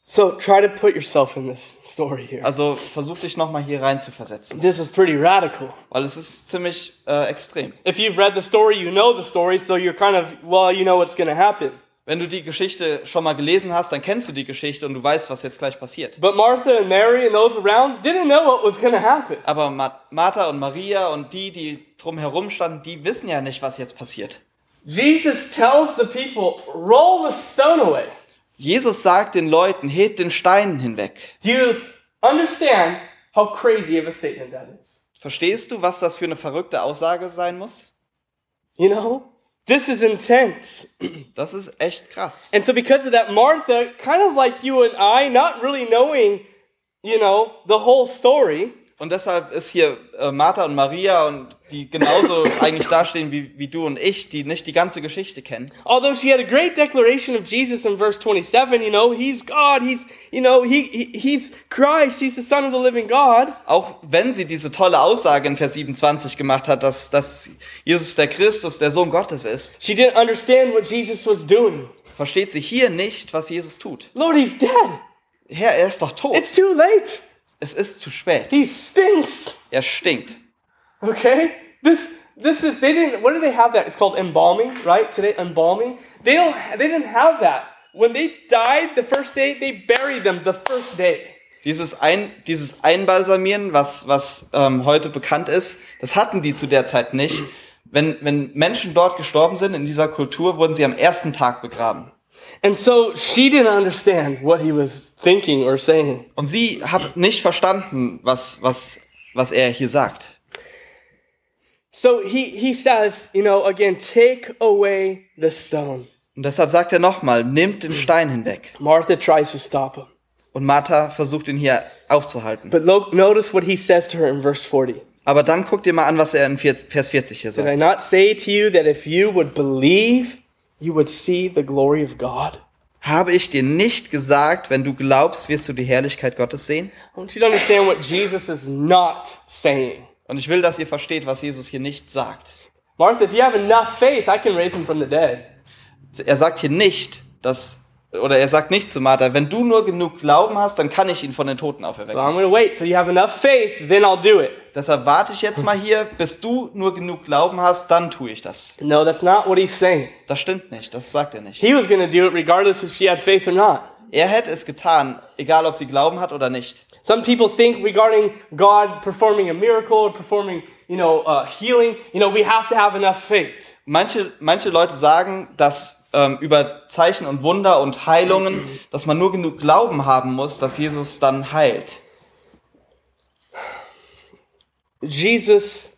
B: So try to put yourself in this story here.
C: Also versuch dich nochmal hier rein zu versetzen,
B: This is pretty radical.
C: weil es ist ziemlich äh, extrem.
B: If you've read the story, you know the story, so you're kind of, well, you know what's going to happen.
C: Wenn du die Geschichte schon mal gelesen hast, dann kennst du die Geschichte und du weißt, was jetzt gleich passiert.
B: But Martha and Mary and those around didn't know what was going to happen.
C: Aber Ma Martha und Maria und die, die drumherum standen, die wissen ja nicht, was jetzt passiert.
B: Jesus tells the people, roll the stone away.
C: Jesus sagt den Leuten, hebt den Stein hinweg.
B: Do you understand how crazy of a statement that is?
C: Verstehst du, was das für eine verrückte Aussage sein muss?
B: You know? This is intense.
C: Das ist echt krass.
B: And so, because of that, Martha, kind of like you and I, not really knowing, you know, the whole story,
C: Und deshalb ist hier äh, Martha und Maria und die genauso eigentlich dastehen wie, wie du und ich, die nicht die ganze Geschichte kennen.
B: although she had a great declaration of Jesus in verse 27, you know, he's God, he's, you know, he, he he's Christ, he's the Son of the living God.
C: Auch wenn sie diese tolle Aussage in Vers 27 gemacht hat, dass, dass Jesus der Christus, der Sohn Gottes ist,
B: She didn't understand what Jesus was doing.
C: versteht sie hier nicht, was Jesus tut.
B: Lord, he's dead.
C: Herr, er ist doch tot.
B: It's too late.
C: Es ist zu spät.
B: He stinks.
C: Er stinkt.
B: Okay? This this is they didn't what do they have that? It's called embalming, right? Today embalming. They don't they didn't have that. When they died the first day, they buried them the first day.
C: Dieses, Ein, dieses Einbalsamieren, was, was ähm, heute bekannt ist, das hatten die zu der Zeit nicht. Wenn, wenn Menschen dort gestorben sind, in dieser Kultur, wurden sie am ersten Tag begraben.
B: And so she didn't understand what he was thinking or saying.
C: Und sie hat nicht verstanden, was, was, was er hier sagt.
B: So he, he says, you know, again, take away the stone.
C: Und deshalb sagt er nochmal, nimmt den Stein hinweg.
B: Martha tries to stop him.
C: Und Martha versucht ihn hier aufzuhalten.
B: But lo- notice what he says to her in verse 40.
C: Aber dann guckt ihr mal an, was er in 40 Vers 40 hier
B: Did I
C: sagt.
B: not say to you that if you would believe, you would see the glory of God?
C: Habe ich dir nicht gesagt, wenn du glaubst, wirst du die Herrlichkeit Gottes sehen?
B: I want you to understand what Jesus is not saying.
C: Und ich will, dass ihr versteht, was Jesus hier nicht sagt.
B: Martha, if you have enough faith, I can raise him from the dead.
C: Er sagt hier nicht, dass, oder er sagt nicht zu Martha, wenn du nur genug Glauben hast, dann kann ich ihn von den Toten
B: So
C: auferwecken.
B: I'm going to wait till you have enough faith, then I'll do it.
C: Deshalb warte ich jetzt mal hier, bis du nur genug Glauben hast, dann tue ich das.
B: No, that's not what he's saying.
C: Das stimmt nicht, das sagt er nicht.
B: He was going to do it regardless if she had faith or not.
C: Er hätte es getan, egal ob sie Glauben hat oder nicht.
B: Some people think regarding God performing a miracle or performing, you know, uh, healing, you know, we have to have enough faith.
C: Manche, manche Leute sagen, dass ähm, über Zeichen und Wunder und Heilungen, dass man nur genug Glauben haben muss, dass Jesus dann heilt.
B: Jesus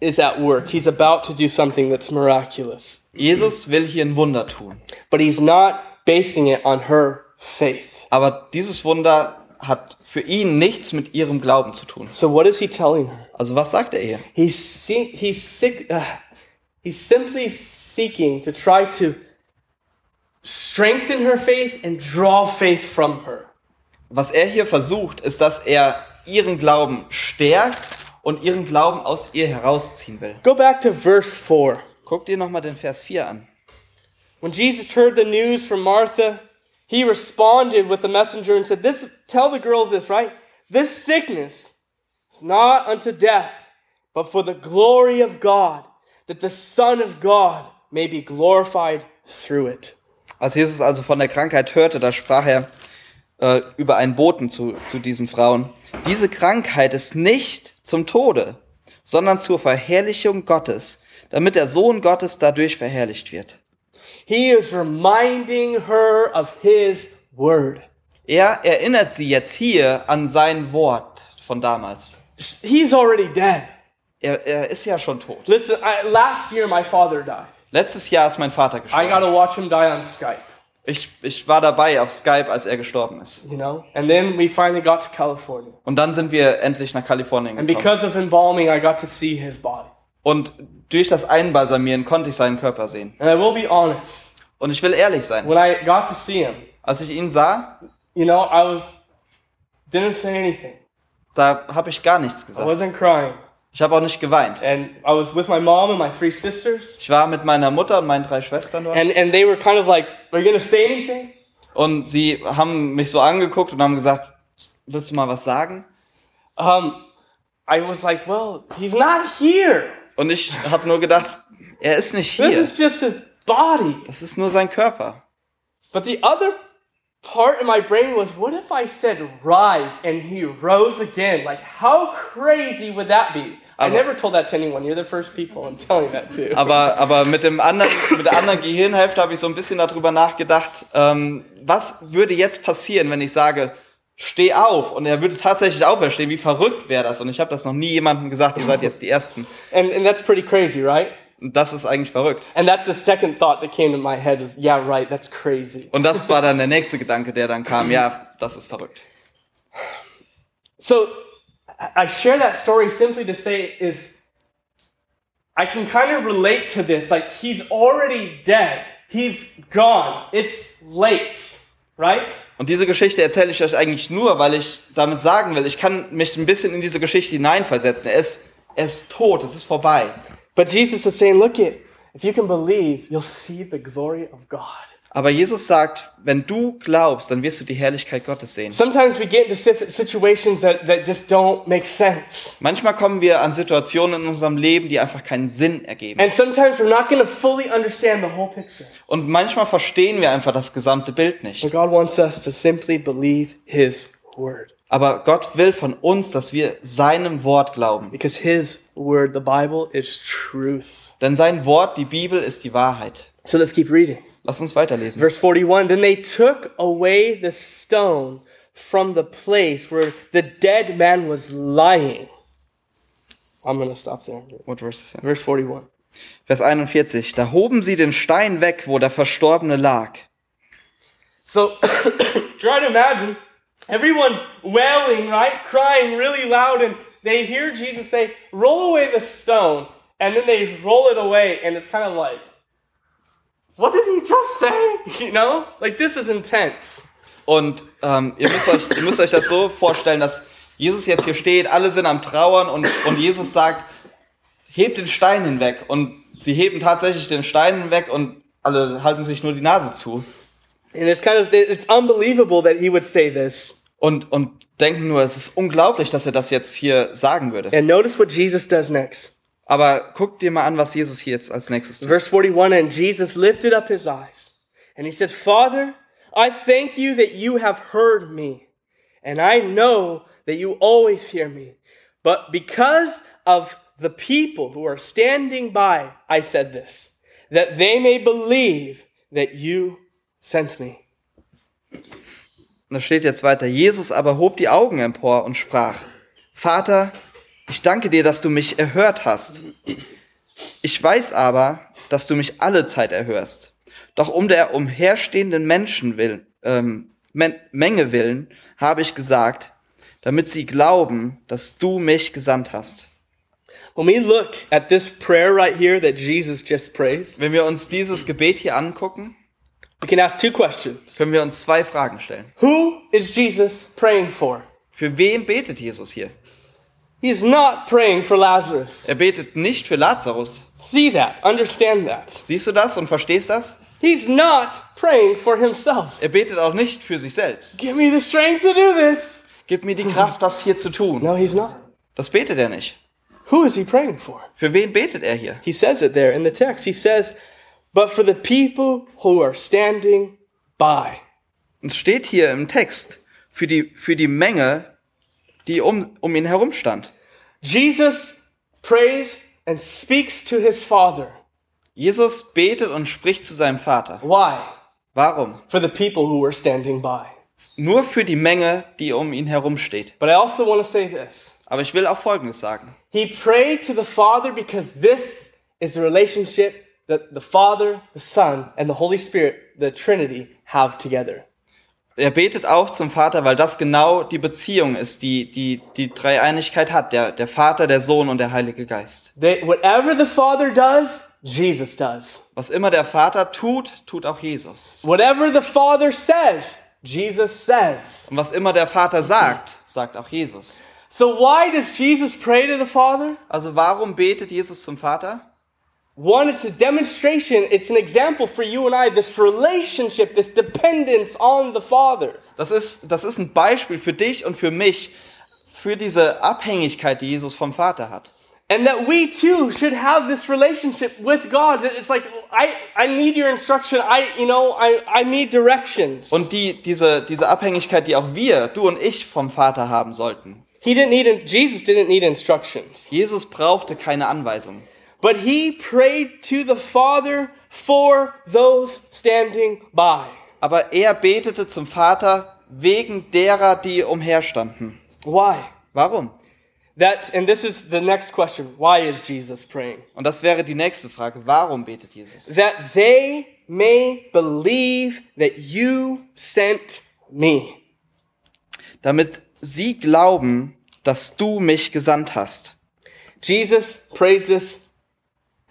B: is at work. He's about to do something that's miraculous,
C: Jesus will hier ein Wunder tun.
B: but he's not basing it on her faith.
C: Aber dieses Wunder hat für ihn nichts mit ihrem Glauben zu tun.
B: So what is he telling her?
C: Also was sagt er hier?
B: He's he's sick. Uh, he's simply seeking to try to strengthen her faith and draw faith from her.
C: Was er hier versucht, ist, dass er ihren Glauben stärkt und ihren Glauben aus ihr herausziehen will.
B: Go back to verse four.
C: Guck dir nochmal den Vers 4 an.
B: When Jesus heard the news from Martha, he responded with a messenger and said, "This tell the girls this, right? This sickness is not unto death, but for the glory of God, that the Son of God may be glorified through it."
C: Als Jesus also von der Krankheit hörte, da sprach er äh, über einen Boten zu, zu diesen Frauen. Diese Krankheit ist nicht zum Tode, sondern zur Verherrlichung Gottes, damit der Sohn Gottes dadurch verherrlicht wird.
B: He is reminding her of his word.
C: Er erinnert sie jetzt hier an sein Wort von damals.
B: He's already dead.
C: Er, er ist ja schon tot.
B: Listen, I, last year my father died.
C: Letztes Jahr ist mein Vater
B: I
C: gestorben.
B: to watch him die on Skype,
C: Ich, ich war dabei auf Skype, als er gestorben ist.
B: you know? And then we finally got to California.
C: Und dann sind wir endlich nach Kalifornien
B: And
C: gekommen.
B: because of embalming, I got to see his body.
C: Und durch das Einbalsamieren konnte ich seinen Körper sehen.
B: And I will be honest,
C: Und ich will ehrlich sein.
B: when I got to see him,
C: Als ich ihn sah,
B: you know, I was didn't say anything.
C: da habe ich gar nichts
B: I
C: gesagt.
B: wasn't crying.
C: Ich habe auch nicht geweint.
B: And I was with my mom and my three sisters.
C: Ich war mit meiner Mutter und meinen drei Schwestern dort.
B: And, and they were kind of like, Are you going to say anything?
C: Und sie haben mich so angeguckt und haben gesagt, willst du mal was sagen?
B: Um, I was like, Well, he's not here.
C: Und ich habe nur gedacht, er ist nicht
B: This
C: hier.
B: is just his body.
C: Das ist nur sein Körper.
B: But the other part in my brain was, What if I said rise and he rose again? Like, how crazy would that be? I
C: Aber-
B: never told that to anyone. You're the first people I'm telling that to.
C: Aber, aber mit, dem anderen, mit der anderen Gehirnhälfte habe ich so ein bisschen darüber nachgedacht, ähm, was würde jetzt passieren, wenn ich sage, steh auf und er würde tatsächlich auferstehen, wie verrückt wäre das? Und ich habe das noch nie jemandem gesagt, ihr seid jetzt die Ersten.
B: And, and that's pretty crazy, right?
C: Und das ist eigentlich verrückt.
B: And that's the second thought that came to my head is, yeah, right, that's crazy.
C: Und das war dann der nächste Gedanke, der dann kam, ja, das ist verrückt.
B: So I share that story simply to say is I can kind of relate to this. Like he's already dead. He's gone. It's late, right?
C: Und diese Geschichte erzähle ich euch eigentlich nur, weil ich damit sagen will, ich kann mich ein bisschen in diese Geschichte hineinversetzen. Er ist, er ist tot, es ist vorbei.
B: But Jesus is saying, look it, if you can believe, you'll see the glory of God.
C: Aber Jesus sagt, wenn du glaubst, dann wirst du die Herrlichkeit Gottes sehen.
B: Sometimes we get into si- situations that, that just don't make sense.
C: Manchmal kommen wir an Situationen in unserem Leben, die einfach keinen Sinn ergeben.
B: And sometimes we're not going to fully understand the whole picture.
C: Und manchmal verstehen wir einfach das gesamte Bild nicht.
B: But God wants us to simply believe His word.
C: Aber Gott will von uns, dass wir seinem Wort glauben.
B: Because His word, the Bible, is truth.
C: Denn sein Wort, die Bibel, ist die Wahrheit.
B: So let's keep reading.
C: Lass uns weiterlesen.
B: Verse 41 Then they took away the stone from the place where the dead man was lying. I'm going to stop there.
C: What verse is that?
B: Verse 41.
C: Vers 41. Da hoben sie den Stein weg, wo der Verstorbene lag.
B: So try to imagine everyone's wailing, right? Crying really loud, and they hear Jesus say, Roll away the stone. And then they roll it away, and it's kind of like, What did he just say? You know? Like, this is intense.
C: Und ähm, ihr, müsst euch, ihr müsst euch das so vorstellen, dass Jesus jetzt hier steht, alle sind am Trauern und, und Jesus sagt, hebt den Stein hinweg. Und sie heben tatsächlich den Stein hinweg und alle halten sich nur die Nase zu.
B: And it's kind of, it's unbelievable that he would say this.
C: Und, und denken nur, es ist unglaublich, dass er das jetzt hier sagen würde.
B: And notice what Jesus does next.
C: Aber guck dir mal an, was Jesus hier jetzt als nächstes tut.
B: Verse 41 And Jesus lifted up his eyes, and he said, Father, I thank you that you have heard me, and I know that you always hear me. But because of the people who are standing by, I said this, that they may believe that you sent me.
C: Da steht jetzt weiter, Jesus aber hob die Augen empor und sprach, Vater, ich danke dir, dass du mich erhört hast. Ich weiß aber, dass du mich alle Zeit erhörst. Doch um der umherstehenden Menschen willen, ähm, Men Menge willen, habe ich gesagt, damit sie glauben, dass du mich gesandt hast.
B: When we look at this prayer right here that Jesus just prays,
C: Wenn wir uns dieses Gebet hier angucken,
B: we can ask two questions
C: können wir uns zwei Fragen stellen.
B: Who is Jesus praying for?
C: Für wen betet Jesus hier?
B: He is not praying for Lazarus.
C: Er betet nicht für Lazarus.
B: See that, understand that.
C: Siehst du das und verstehst das?
B: He's not praying for himself.
C: Er betet auch nicht für sich selbst.
B: Give me the strength to do this.
C: Gib mir die Kraft, das hier zu tun.
B: No, he's not.
C: Das betet er nicht.
B: Who is he praying for?
C: Für wen betet er hier?
B: He says it there in the text. He says, but for the people who are standing by.
C: Es steht hier im Text für die, für die Menge, die um, um ihn herum stand.
B: Jesus prays and speaks to his Father.
C: Jesus betet und spricht zu seinem Vater.
B: Why?
C: Warum?
B: For the people who were standing by.
C: Nur für die Menge, die um ihn herum steht.
B: But I also want to say this.
C: Aber ich will auch Folgendes sagen.
B: He prayed to the Father because this is the relationship that the Father, the Son, and the Holy Spirit, the Trinity, have together.
C: Er betet auch zum Vater, weil das genau die Beziehung ist, die die, die Dreieinigkeit hat. Der, der Vater, der Sohn und der Heilige Geist.
B: They, whatever the Father does, Jesus does.
C: Was immer der Vater tut, tut auch Jesus.
B: Whatever the Father says, Jesus says.
C: Und was immer der Vater sagt, sagt auch Jesus.
B: So why does Jesus pray to the Father?
C: Also warum betet Jesus zum Vater?
B: One, it's a demonstration, it's an example for you and I, this relationship, this dependence on the Father.
C: Das ist, das ist ein Beispiel für dich und für mich, für diese Abhängigkeit, die Jesus vom Vater hat.
B: And that we too should have this relationship with God. It's like I, I need your instruction. I you know I, I need directions.
C: Und die, diese, diese Abhängigkeit, die auch wir, du und ich vom Vater haben sollten.
B: he didn't need Jesus didn't need instructions.
C: Jesus brauchte keine Anweisung.
B: But he prayed to the Father for those standing by.
C: Aber er betete zum Vater wegen derer, die umherstanden.
B: Why?
C: Warum?
B: That and this is the next question. Why is Jesus praying?
C: Und das wäre die nächste Frage. Warum betet Jesus?
B: That they may believe that you sent me.
C: Damit sie glauben, dass du mich gesandt hast.
B: Jesus prays this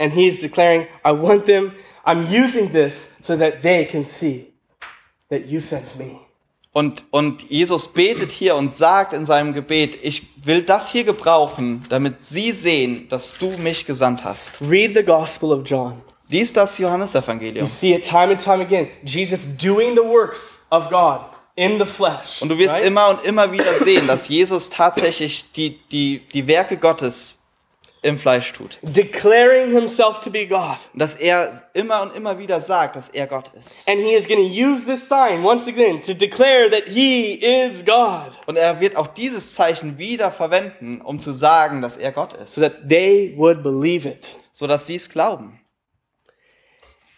B: and he's declaring, I want them, I'm using this so that they can see that you sent me.
C: Und, und Jesus betet hier und sagt in seinem Gebet, ich will das hier gebrauchen, damit sie sehen, dass du mich gesandt hast.
B: Read the Gospel of John.
C: Lies das
B: You
C: Johannesevangelium.
B: see it time and time again. Jesus doing the works of God in the flesh.
C: Und du wirst
B: right?
C: immer und immer wieder sehen, dass Jesus tatsächlich die, die, die Werke Gottes im Fleisch tut.
B: declaring himself to be God.
C: Dass er immer und immer wieder sagt, dass er Gott ist.
B: And he is going to use this sign once again to declare that he is God
C: Und er wird auch dieses Zeichen wieder verwenden, um zu sagen, dass er Gott ist.
B: so that they would believe it.
C: Sodass sie es glauben.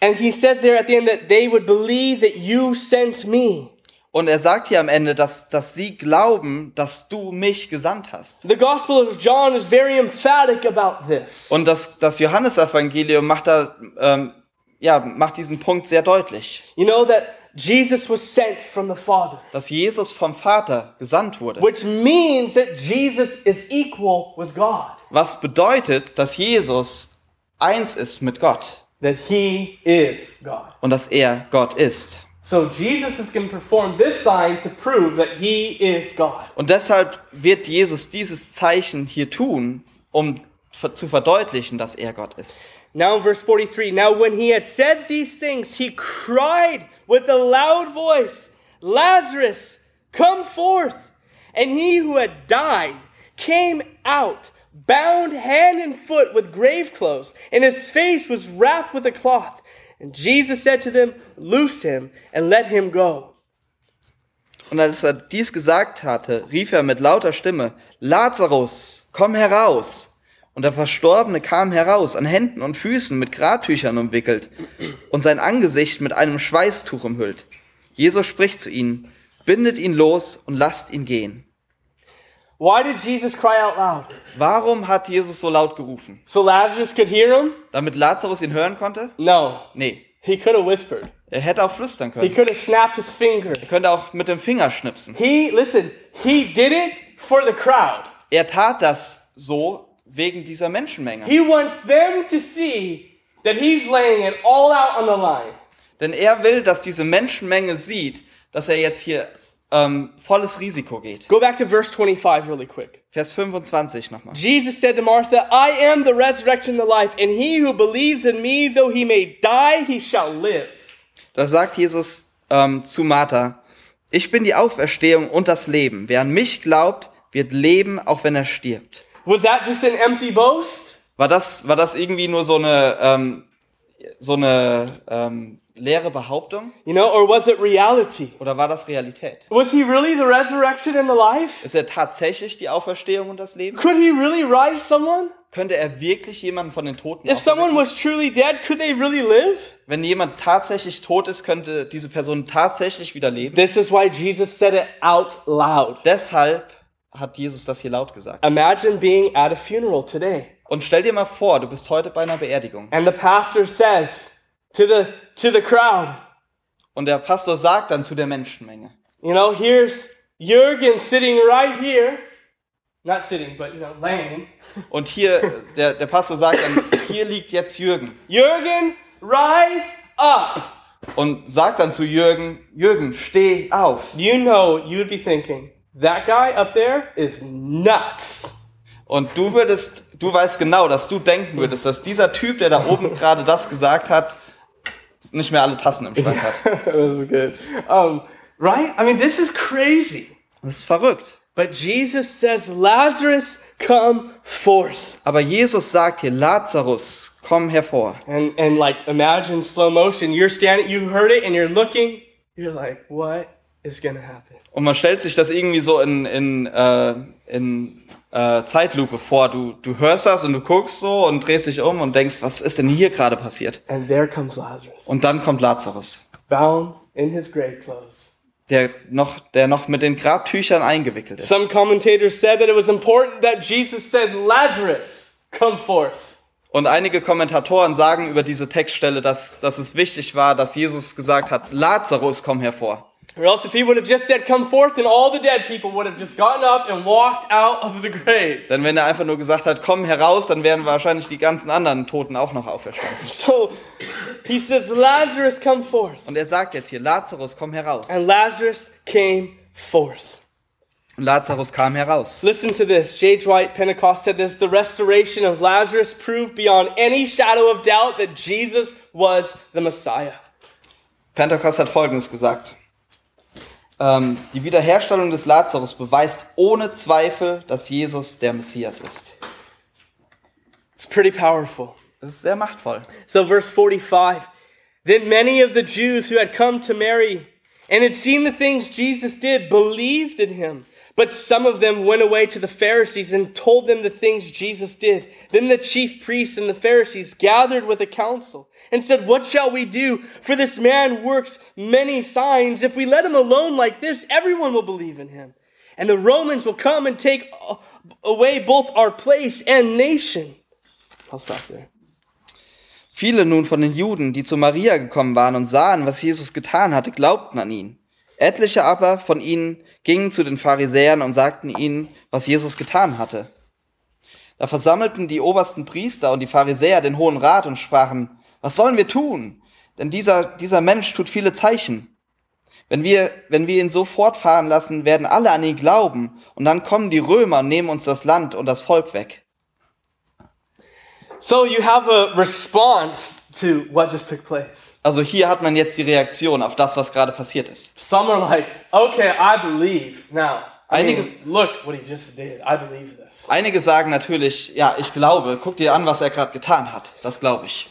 B: And he says there at the end that they would believe that you sent me.
C: Und er sagt hier am Ende, dass, dass sie glauben, dass du mich gesandt hast.
B: The Gospel of John is very emphatic about this.
C: Und das, das Johannesevangelium macht da, ähm, ja, macht diesen Punkt sehr deutlich.
B: You know that Jesus was sent from the Father,
C: Dass Jesus vom Vater gesandt wurde.
B: which means that Jesus is equal with God,
C: Was bedeutet, dass Jesus eins ist mit Gott.
B: that he is God.
C: Und dass er Gott ist.
B: So Jesus is going to perform this sign to prove that he is God.
C: Und deshalb wird Jesus dieses Zeichen hier tun, um zu verdeutlichen, dass er Gott ist.
B: Now in verse 43, now when he had said these things, he cried with a loud voice, Lazarus, come forth. And he who had died came out, bound hand and foot with grave clothes, and his face was wrapped with a cloth. And Jesus said to them, Loose him and let him go.
C: Und als er dies gesagt hatte, rief er mit lauter Stimme, Lazarus, komm heraus. Und der Verstorbene kam heraus, an Händen und Füßen mit Grabtüchern umwickelt und sein Angesicht mit einem Schweißtuch umhüllt. Jesus spricht zu ihnen, bindet ihn los und lasst ihn gehen.
B: Why did Jesus cry out loud?
C: Warum hat Jesus so laut gerufen?
B: So Lazarus could hear him?
C: Damit Lazarus ihn hören konnte?
B: No.
C: Nee.
B: He could have whispered.
C: Er hätte auch flüstern
B: He
C: können.
B: could have snapped his finger.
C: Er könnte auch mit dem Finger schnipsen.
B: He, listen, he did it for the crowd.
C: Er tat das so wegen dieser Menschenmenge.
B: He wants them to see that he's laying it all out on the line.
C: Denn er will, dass diese Menschenmenge sieht, dass er jetzt hier ähm, volles Risiko geht.
B: Go back to verse 25 really quick.
C: Vers 25 nochmal.
B: Jesus said to Martha, I am the resurrection and the life, and he who believes in me, though he may die, he shall live.
C: Da sagt Jesus ähm, zu Martha, ich bin die Auferstehung und das Leben. Wer an mich glaubt, wird leben, auch wenn er stirbt.
B: Was that just an empty boast?
C: War das, war das irgendwie nur so eine, ähm, so eine ähm, leere Behauptung?
B: You know, or was it reality?
C: Oder war das Realität?
B: Was he really the resurrection and the life?
C: Ist er tatsächlich die Auferstehung und das Leben?
B: Could he really rise someone?
C: Könnte er wirklich jemanden von den Toten
B: If someone was truly dead, could they really live?
C: Wenn jemand tatsächlich tot ist, könnte diese Person tatsächlich wieder leben.
B: This is why Jesus said it out loud.
C: Deshalb hat Jesus das hier laut gesagt.
B: Imagine being at a funeral today,
C: Und stell dir mal vor, du bist heute bei einer Beerdigung
B: and the pastor says to the to the crowd,
C: und der Pastor sagt dann zu der Menschenmenge,
B: you know, here's Jürgen sitting right here, not sitting, but you know, laying.
C: und hier, der, der Pastor sagt dann, hier liegt jetzt Jürgen.
B: Jürgen, rise up.
C: Und sagt dann zu Jürgen, Jürgen, steh auf.
B: You know, you'd be thinking that guy up there is nuts.
C: Und du würdest, du weißt genau, dass du denken würdest, dass dieser Typ, der da oben gerade das gesagt hat, nicht mehr alle Tassen im Schrank hat.
B: that was good. Um, right? I mean, this is crazy.
C: Das ist verrückt.
B: But Jesus says, Lazarus, come forth.
C: Aber Jesus sagt hier, Lazarus, komm hervor.
B: And, and like, imagine slow motion. You're standing, you heard it, and you're looking. You're like, what is to happen?
C: Und man stellt sich das irgendwie so in, in, äh, in äh, Zeitlupe vor. Du, du hörst das und du guckst so und drehst dich um und denkst, was ist denn hier gerade passiert?
B: And there comes Lazarus,
C: Und dann kommt Lazarus,
B: bound in his grave clothes.
C: der noch, der noch mit den Grabtüchern eingewickelt ist.
B: Some commentators said that it was important that Jesus said, Lazarus, come forth.
C: Und einige Kommentatoren sagen über diese Textstelle, dass, dass es wichtig war, dass Jesus gesagt hat, Lazarus, komm hervor.
B: Or else, if he would have just said, come forth, then all the dead people would have just gotten up and walked out of the grave.
C: Denn wenn er einfach nur gesagt hat, komm heraus, dann wären wahrscheinlich die ganzen anderen Toten auch noch auferstanden.
B: So he says, Lazarus, come forth.
C: Und er sagt jetzt hier, Lazarus, komm heraus.
B: And Lazarus came forth.
C: Und Lazarus kam heraus.
B: Listen to this. J. Dwight Pentecost said this The restoration of Lazarus proved beyond any shadow of doubt that Jesus was the Messiah.
C: Pentecost hat Folgendes gesagt. Ähm, die Wiederherstellung des Lazarus beweist ohne Zweifel, dass Jesus der Messias ist.
B: It's pretty powerful.
C: Das ist sehr machtvoll.
B: So, verse 45 Then many of the Jews who had come to Mary and had seen the things Jesus did believed in him. But some of them went away to the Pharisees and told them the things Jesus did. Then the chief priests and the Pharisees gathered with a council and said, What shall we do? For this man works many signs. If we let him alone like this, everyone will believe in him. And the Romans will come and take away both our place and nation. I'll stop there.
C: Viele nun von den Juden, die zu Maria gekommen waren und sahen, was Jesus getan hatte, glaubten an ihn. Etliche aber von ihnen gingen zu den Pharisäern und sagten ihnen, was Jesus getan hatte. Da versammelten die obersten Priester und die Pharisäer den Hohen Rat und sprachen, was sollen wir tun? Denn dieser, dieser Mensch tut viele Zeichen. Wenn wir, wenn wir ihn so fortfahren lassen, werden alle an ihn glauben, und dann kommen die Römer und nehmen uns das Land und das Volk weg.
B: So you have a response to what just took place.
C: Also hier hat man jetzt die Reaktion auf das, was gerade passiert ist.
B: Some are like, okay, I believe. Now, I mean,
C: Einiges-
B: look what he just did. I believe this.
C: Einige sagen natürlich, ja, ich glaube, guck dir an, was er gerade getan hat. Das glaube ich.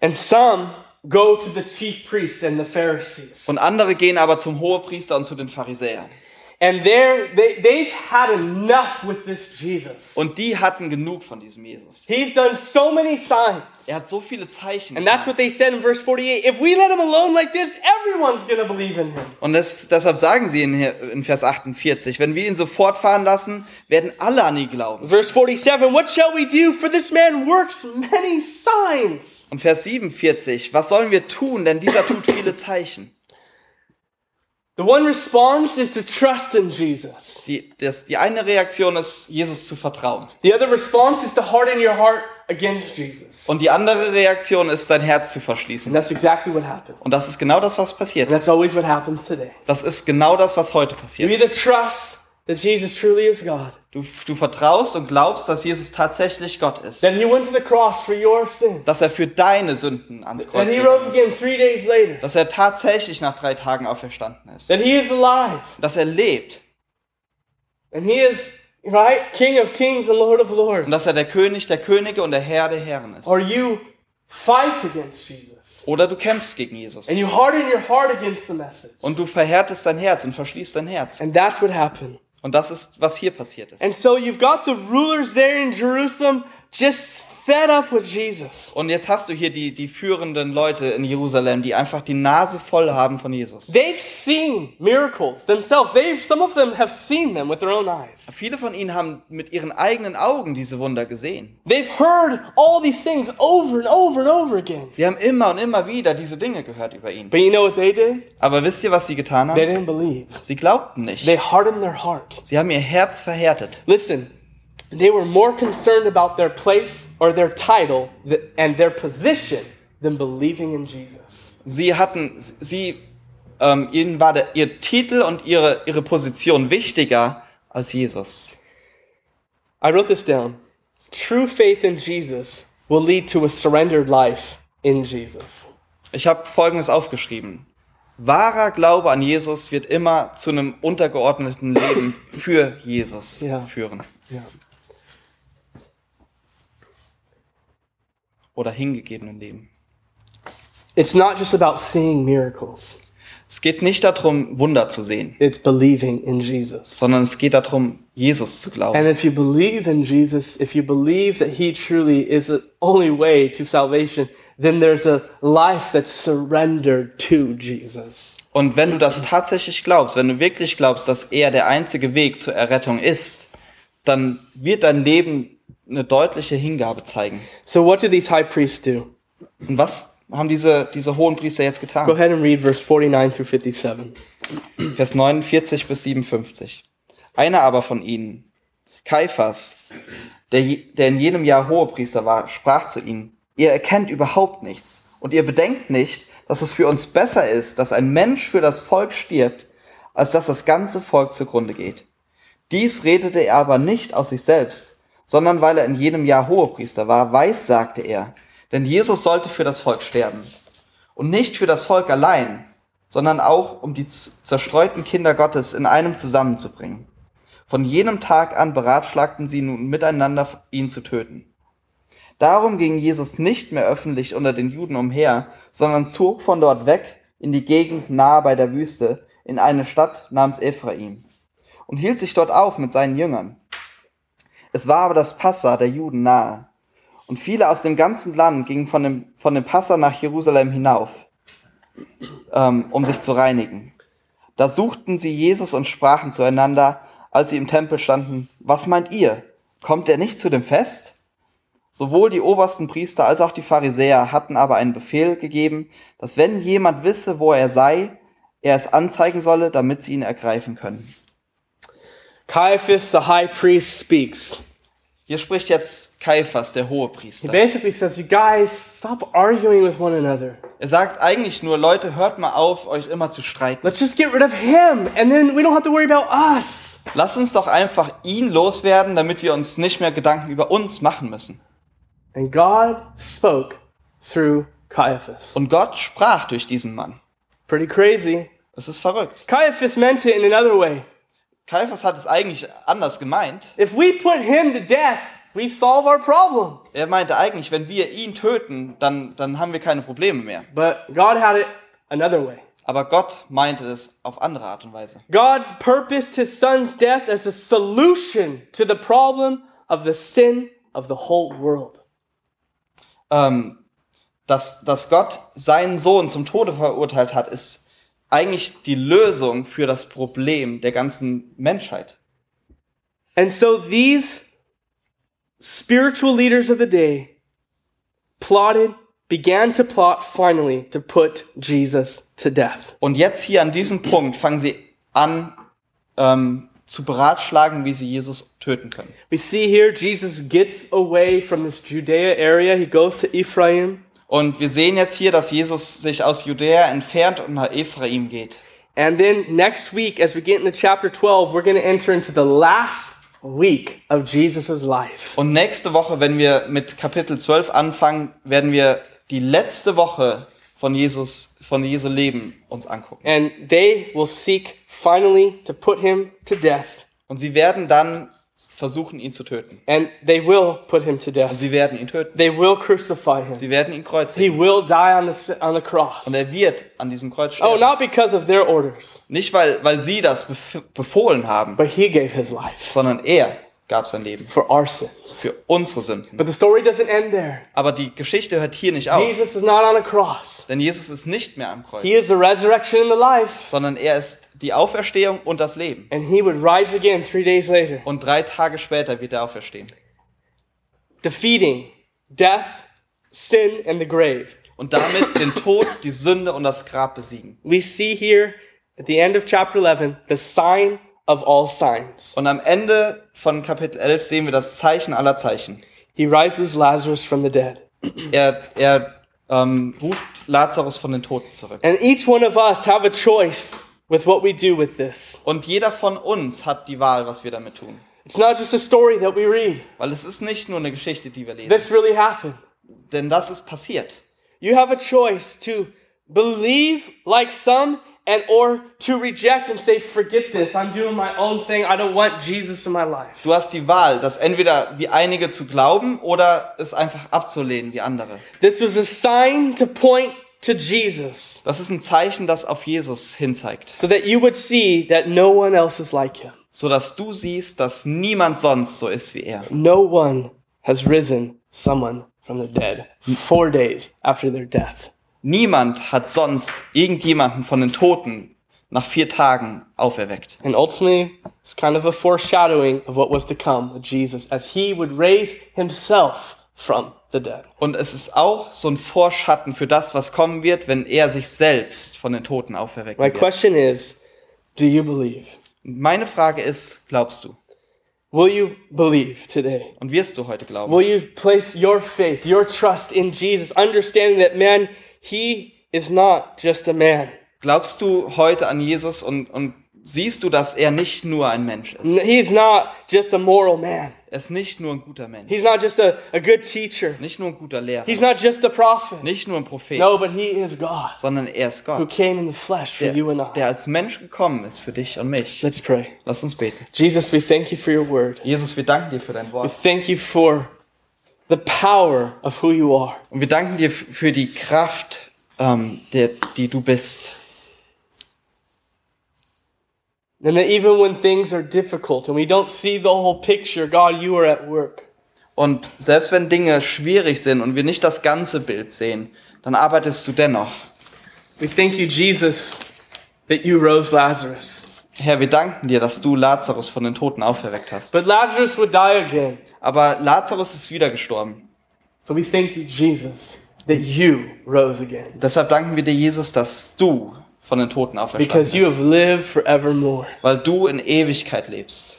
B: And some go to the chief priests and the Pharisees.
C: Und andere gehen aber zum Hohepriester und zu den Pharisäern.
B: And they're, they, they've had enough with this Jesus.
C: Und die hatten genug von diesem Jesus.
B: He's done so many signs.
C: Er hat so viele Zeichen.
B: And that's what they said in verse 48. If we let him alone like this, everyone's going to believe in him.
C: Und das, deshalb sagen sie in, in Vers 48, wenn wir ihn so fortfahren lassen, werden alle an ihn glauben.
B: Verse 47, what shall we do? For this man works many signs.
C: Und Vers 47, was sollen wir tun, denn dieser tut viele Zeichen.
B: The one response is to trust in Jesus.
C: Die, das, die eine Reaktion ist, Jesus zu vertrauen.
B: The other response is to harden your heart against Jesus.
C: Und die andere Reaktion ist, sein Herz zu verschließen.
B: And that's exactly what happened.
C: Und das ist genau das, was passiert.
B: And that's always what happens today.
C: Das ist genau das, was heute passiert.
B: either trust that Jesus truly is God,
C: Du, du vertraust und glaubst, dass Jesus tatsächlich Gott ist.
B: that he went to the cross for your sins,
C: Dass er für deine Sünden ans Kreuz
B: he
C: gegangen
B: rose
C: ist.
B: again three days later,
C: Dass er tatsächlich nach drei Tagen auferstanden ist.
B: that he is alive,
C: Dass er lebt.
B: and he is, right, King of kings and Lord of lords.
C: Und dass er der König der Könige und der Herr der Herren ist.
B: Or you fight against Jesus,
C: Oder du kämpfst gegen Jesus.
B: and you harden your heart against the message.
C: Und du verhärtest dein Herz und verschließt dein Herz.
B: And that's what happened.
C: Und das ist, was hier passiert ist.
B: And so you've got the rulers there in Jerusalem just fed up with Jesus.
C: Und jetzt hast du hier die, die führenden Leute in Jerusalem, die einfach die Nase voll haben von Jesus.
B: They've seen miracles themselves. They've some of them have seen them with their own eyes.
C: Viele von ihnen haben mit ihren eigenen Augen diese Wunder gesehen.
B: They've heard all these things over and over and over again.
C: Sie haben immer und immer wieder diese Dinge gehört über ihn.
B: But you know what they did?
C: Aber wisst ihr, was sie getan
B: They
C: haben?
B: didn't believe.
C: Sie glaubten nicht.
B: They hardened their heart.
C: Sie haben ihr Herz verhärtet.
B: Listen, they were more concerned about their place or their title and their position than believing in Jesus.
C: Sie hatten, sie, ähm, ihnen war der, ihr Titel und ihre, ihre Position wichtiger als Jesus.
B: I wrote this down. True faith in Jesus will lead to a surrendered life in Jesus.
C: Ich habe Folgendes aufgeschrieben. Wahrer Glaube an Jesus wird immer zu einem untergeordneten Leben für Jesus
B: Ja.
C: führen.
B: Yeah.
C: Oder hingegebenen Leben.
B: It's not just about seeing miracles.
C: Es geht nicht darum, Wunder zu sehen,
B: It's believing in Jesus.
C: sondern es geht darum, Jesus zu glauben.
B: And if you believe in Jesus, if you believe that He truly is the only way to salvation, then there's a life that's surrendered to Jesus.
C: Und wenn du das tatsächlich glaubst, wenn du wirklich glaubst, dass er der einzige Weg zur Errettung ist, dann wird dein Leben eine deutliche Hingabe zeigen.
B: So, what do these high priests do?
C: Und was haben diese, diese hohen Priester jetzt
B: Go
C: getan?
B: ahead and read verse 49 through 57.
C: Vers 49 bis 57. Einer aber von ihnen, Kaiphas, der, der in jenem Jahr Hohepriester war, sprach zu ihnen, ihr erkennt überhaupt nichts und ihr bedenkt nicht, dass es für uns besser ist, dass ein Mensch für das Volk stirbt, als dass das ganze Volk zugrunde geht. Dies redete er aber nicht aus sich selbst, sondern weil er in jenem Jahr Hohepriester war, weiß sagte er, denn Jesus sollte für das Volk sterben. Und nicht für das Volk allein, sondern auch um die zerstreuten Kinder Gottes in einem zusammenzubringen. Von jenem Tag an beratschlagten sie nun miteinander, ihn zu töten. Darum ging Jesus nicht mehr öffentlich unter den Juden umher, sondern zog von dort weg in die Gegend nahe bei der Wüste, in eine Stadt namens Ephraim, und hielt sich dort auf mit seinen Jüngern. Es war aber das Passa der Juden nahe, und viele aus dem ganzen Land gingen von dem, von dem Passa nach Jerusalem hinauf, ähm, um sich zu reinigen. Da suchten sie Jesus und sprachen zueinander, als sie im Tempel standen, was meint ihr? Kommt er nicht zu dem Fest? Sowohl die obersten Priester als auch die Pharisäer hatten aber einen Befehl gegeben, dass wenn jemand wisse, wo er sei, er es anzeigen solle, damit sie ihn ergreifen können.
B: Caiaphas, the high priest, speaks.
C: Hier spricht jetzt Kaiphas, der
B: He
C: Hohepriester.
B: basically says, You guys, stop arguing with one another.
C: Er sagt eigentlich nur, Leute, hört mal auf, euch immer zu streiten.
B: Let's just get rid of him, and then we don't have to worry about us.
C: Lass uns doch einfach ihn loswerden, damit wir uns nicht mehr Gedanken über uns machen müssen.
B: And God spoke through Caiaphas.
C: Und Gott sprach durch diesen Mann.
B: Pretty crazy.
C: Das ist verrückt.
B: Caiaphas meant it in another way.
C: Kaiphas hat es eigentlich anders gemeint.
B: If we put him to death, we solve our problem.
C: Er meinte eigentlich, wenn wir ihn töten, dann, dann haben wir keine Probleme mehr.
B: But God had it another way.
C: Aber Gott meinte es auf andere Art und Weise.
B: God purposed his son's death as a solution to the problem of the sin of the whole world.
C: Ähm, dass, dass Gott seinen Sohn zum Tode verurteilt hat, ist eigentlich die Lösung für das Problem der ganzen Menschheit.
B: And so these spiritual leaders of the day plotted, began to plot finally to put Jesus to death.
C: Und jetzt hier an diesem Punkt fangen sie an ähm, zu beratschlagen, wie sie Jesus töten können.
B: We see here Jesus gets away from this Judea area. He goes to Ephraim.
C: Und wir sehen jetzt hier, dass Jesus sich aus Judäa entfernt und nach Ephraim geht.
B: And then next week, as we get into chapter 12, we're going to enter into the last week of Jesus' life.
C: Und nächste Woche, wenn wir mit Kapitel 12 anfangen, werden wir die letzte Woche von Jesus, von Jesu Leben uns angucken.
B: And they will seek finally to put him to death.
C: Und sie werden dann versuchen, ihn zu töten.
B: And they will put him to
C: Und
B: death.
C: sie werden ihn töten.
B: They will crucify him.
C: Sie werden ihn
B: He
C: kreuzigen.
B: will die on the, on the cross.
C: Und er wird an diesem Kreuz
B: Oh,
C: sterben.
B: not because of their orders,
C: Nicht, weil, weil sie das bef befohlen haben,
B: but he gave his life.
C: sondern er gab sein Leben.
B: for our sins.
C: Für unsere Sünden.
B: But the story doesn't end there.
C: Aber die Geschichte hört hier nicht auf.
B: Jesus is not on a cross.
C: Denn Jesus ist nicht mehr am Kreuz.
B: He is the resurrection and the life.
C: sondern er ist die Auferstehung und das Leben.
B: And he would rise again three days later,
C: Und drei Tage später wird er auferstehen.
B: defeating death, sin, and the grave.
C: Und damit den Tod, die Sünde und das Grab besiegen.
B: We see here at the end of chapter 11 the sign of all signs.
C: Und am Ende von Kapitel 11 sehen wir das Zeichen aller Zeichen.
B: He rises Lazarus from the dead.
C: Er, er ähm, ruft Lazarus von den Toten zurück.
B: And each one of us have a choice with what we do with this.
C: Und jeder von uns hat die Wahl, was wir damit tun.
B: It's not just a story that we read.
C: Weil es ist nicht nur eine Geschichte, die wir lesen.
B: This really happened.
C: Denn das ist passiert.
B: You have a choice to believe like some and or to reject and say forget this. I'm doing my own thing. I don't want Jesus in my life.
C: Du hast die Wahl, das entweder wie einige zu glauben oder es einfach abzulehnen wie andere.
B: This was a sign to point to Jesus
C: Das ist ein Zeichen, das auf Jesus hinzeigt.
B: so that you would see that no one else is like him.
C: so dass du siehst, dass niemand sonst so ist wie er.
B: No one has risen someone from the dead 4 days after their death.
C: Niemand hat sonst irgendjemanden von den Toten nach vier Tagen auferweckt.
B: And ultimately, it's kind of a foreshadowing of what was to come with Jesus as he would raise himself from the dead.
C: Und es ist auch so ein Vorschatten für das, was kommen wird, wenn er sich selbst von den Toten auferwecken
B: My question is, do you believe?
C: Meine Frage ist, glaubst du?
B: Will you believe today?
C: Und wirst du heute glauben?
B: Will you place your faith, your trust in Jesus, understanding that man, he is not just a man.
C: Glaubst du heute an Jesus und, und siehst du, dass er nicht nur ein Mensch ist?
B: He is not just a moral man.
C: Er ist nicht nur ein guter Mensch.
B: He's not just a, a good teacher.
C: Nicht nur ein guter Lehrer.
B: He's not just a prophet.
C: Nicht nur ein Prophet.
B: No, but he is God
C: Sondern er ist
B: who
C: Gott.
B: came in the flesh for you and
C: Der,
B: I.
C: der als Mensch gekommen ist für dich und mich.
B: Let's pray.
C: Lass uns beten.
B: Jesus, we thank you for your word.
C: Jesus, wir danken dir für dein
B: We
C: Wort.
B: thank you for the power of who you are.
C: Und wir danken dir für die Kraft, ähm, der, die du bist.
B: And that even when things are difficult and we don't see the whole picture, God, you are at work.
C: Und selbst wenn Dinge schwierig sind und wir nicht das ganze Bild sehen, dann arbeitest du dennoch.
B: We thank you, Jesus, that you rose Lazarus.
C: Herr, wir danken dir, dass du Lazarus von den Toten auferweckt hast.
B: But Lazarus would die again.
C: Aber Lazarus ist wieder gestorben.
B: So we thank you, Jesus, that you rose again.
C: Deshalb danken wir dir, Jesus, dass du von den Toten auferstanden
B: Because you have lived forevermore.
C: Weil du in Ewigkeit lebst.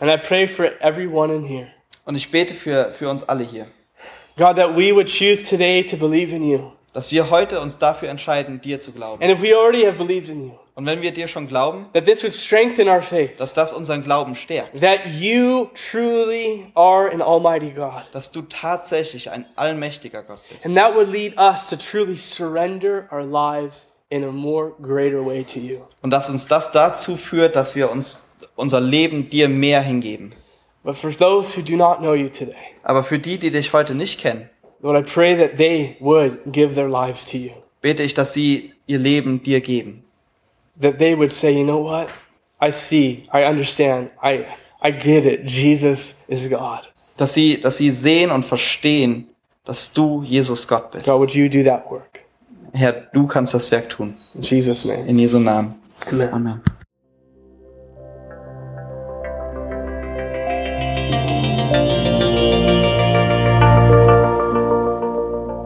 B: And I pray for everyone in here.
C: Und ich bete für, für uns alle hier,
B: God, that we would choose today to believe in you.
C: Dass wir heute uns dafür entscheiden, dir zu glauben.
B: And if we already have believed in you,
C: Und wenn wir dir schon glauben,
B: that this would strengthen our faith.
C: dass das unseren Glauben stärkt.
B: That you truly are an almighty God.
C: Dass du tatsächlich ein allmächtiger Gott bist.
B: And that would lead us to truly surrender our lives in a more greater way to you.
C: Und dass uns das dazu führt, dass wir uns unser Leben dir mehr hingeben.
B: But for those who do not know you today,
C: Aber für die, die dich heute nicht kennen,
B: Lord, I pray that they would give their lives to you.
C: bete ich, dass sie ihr Leben dir geben.
B: That they would say, you know what? I see, I understand, I, I get it. Jesus is God.
C: Dass sie, dass sie sehen und verstehen, dass du Jesus Gott bist.
B: God, would you do that work?
C: Herr, du kannst das Werk tun.
B: In Jesus' name.
C: In Jesu Namen.
B: Amen.
C: Amen.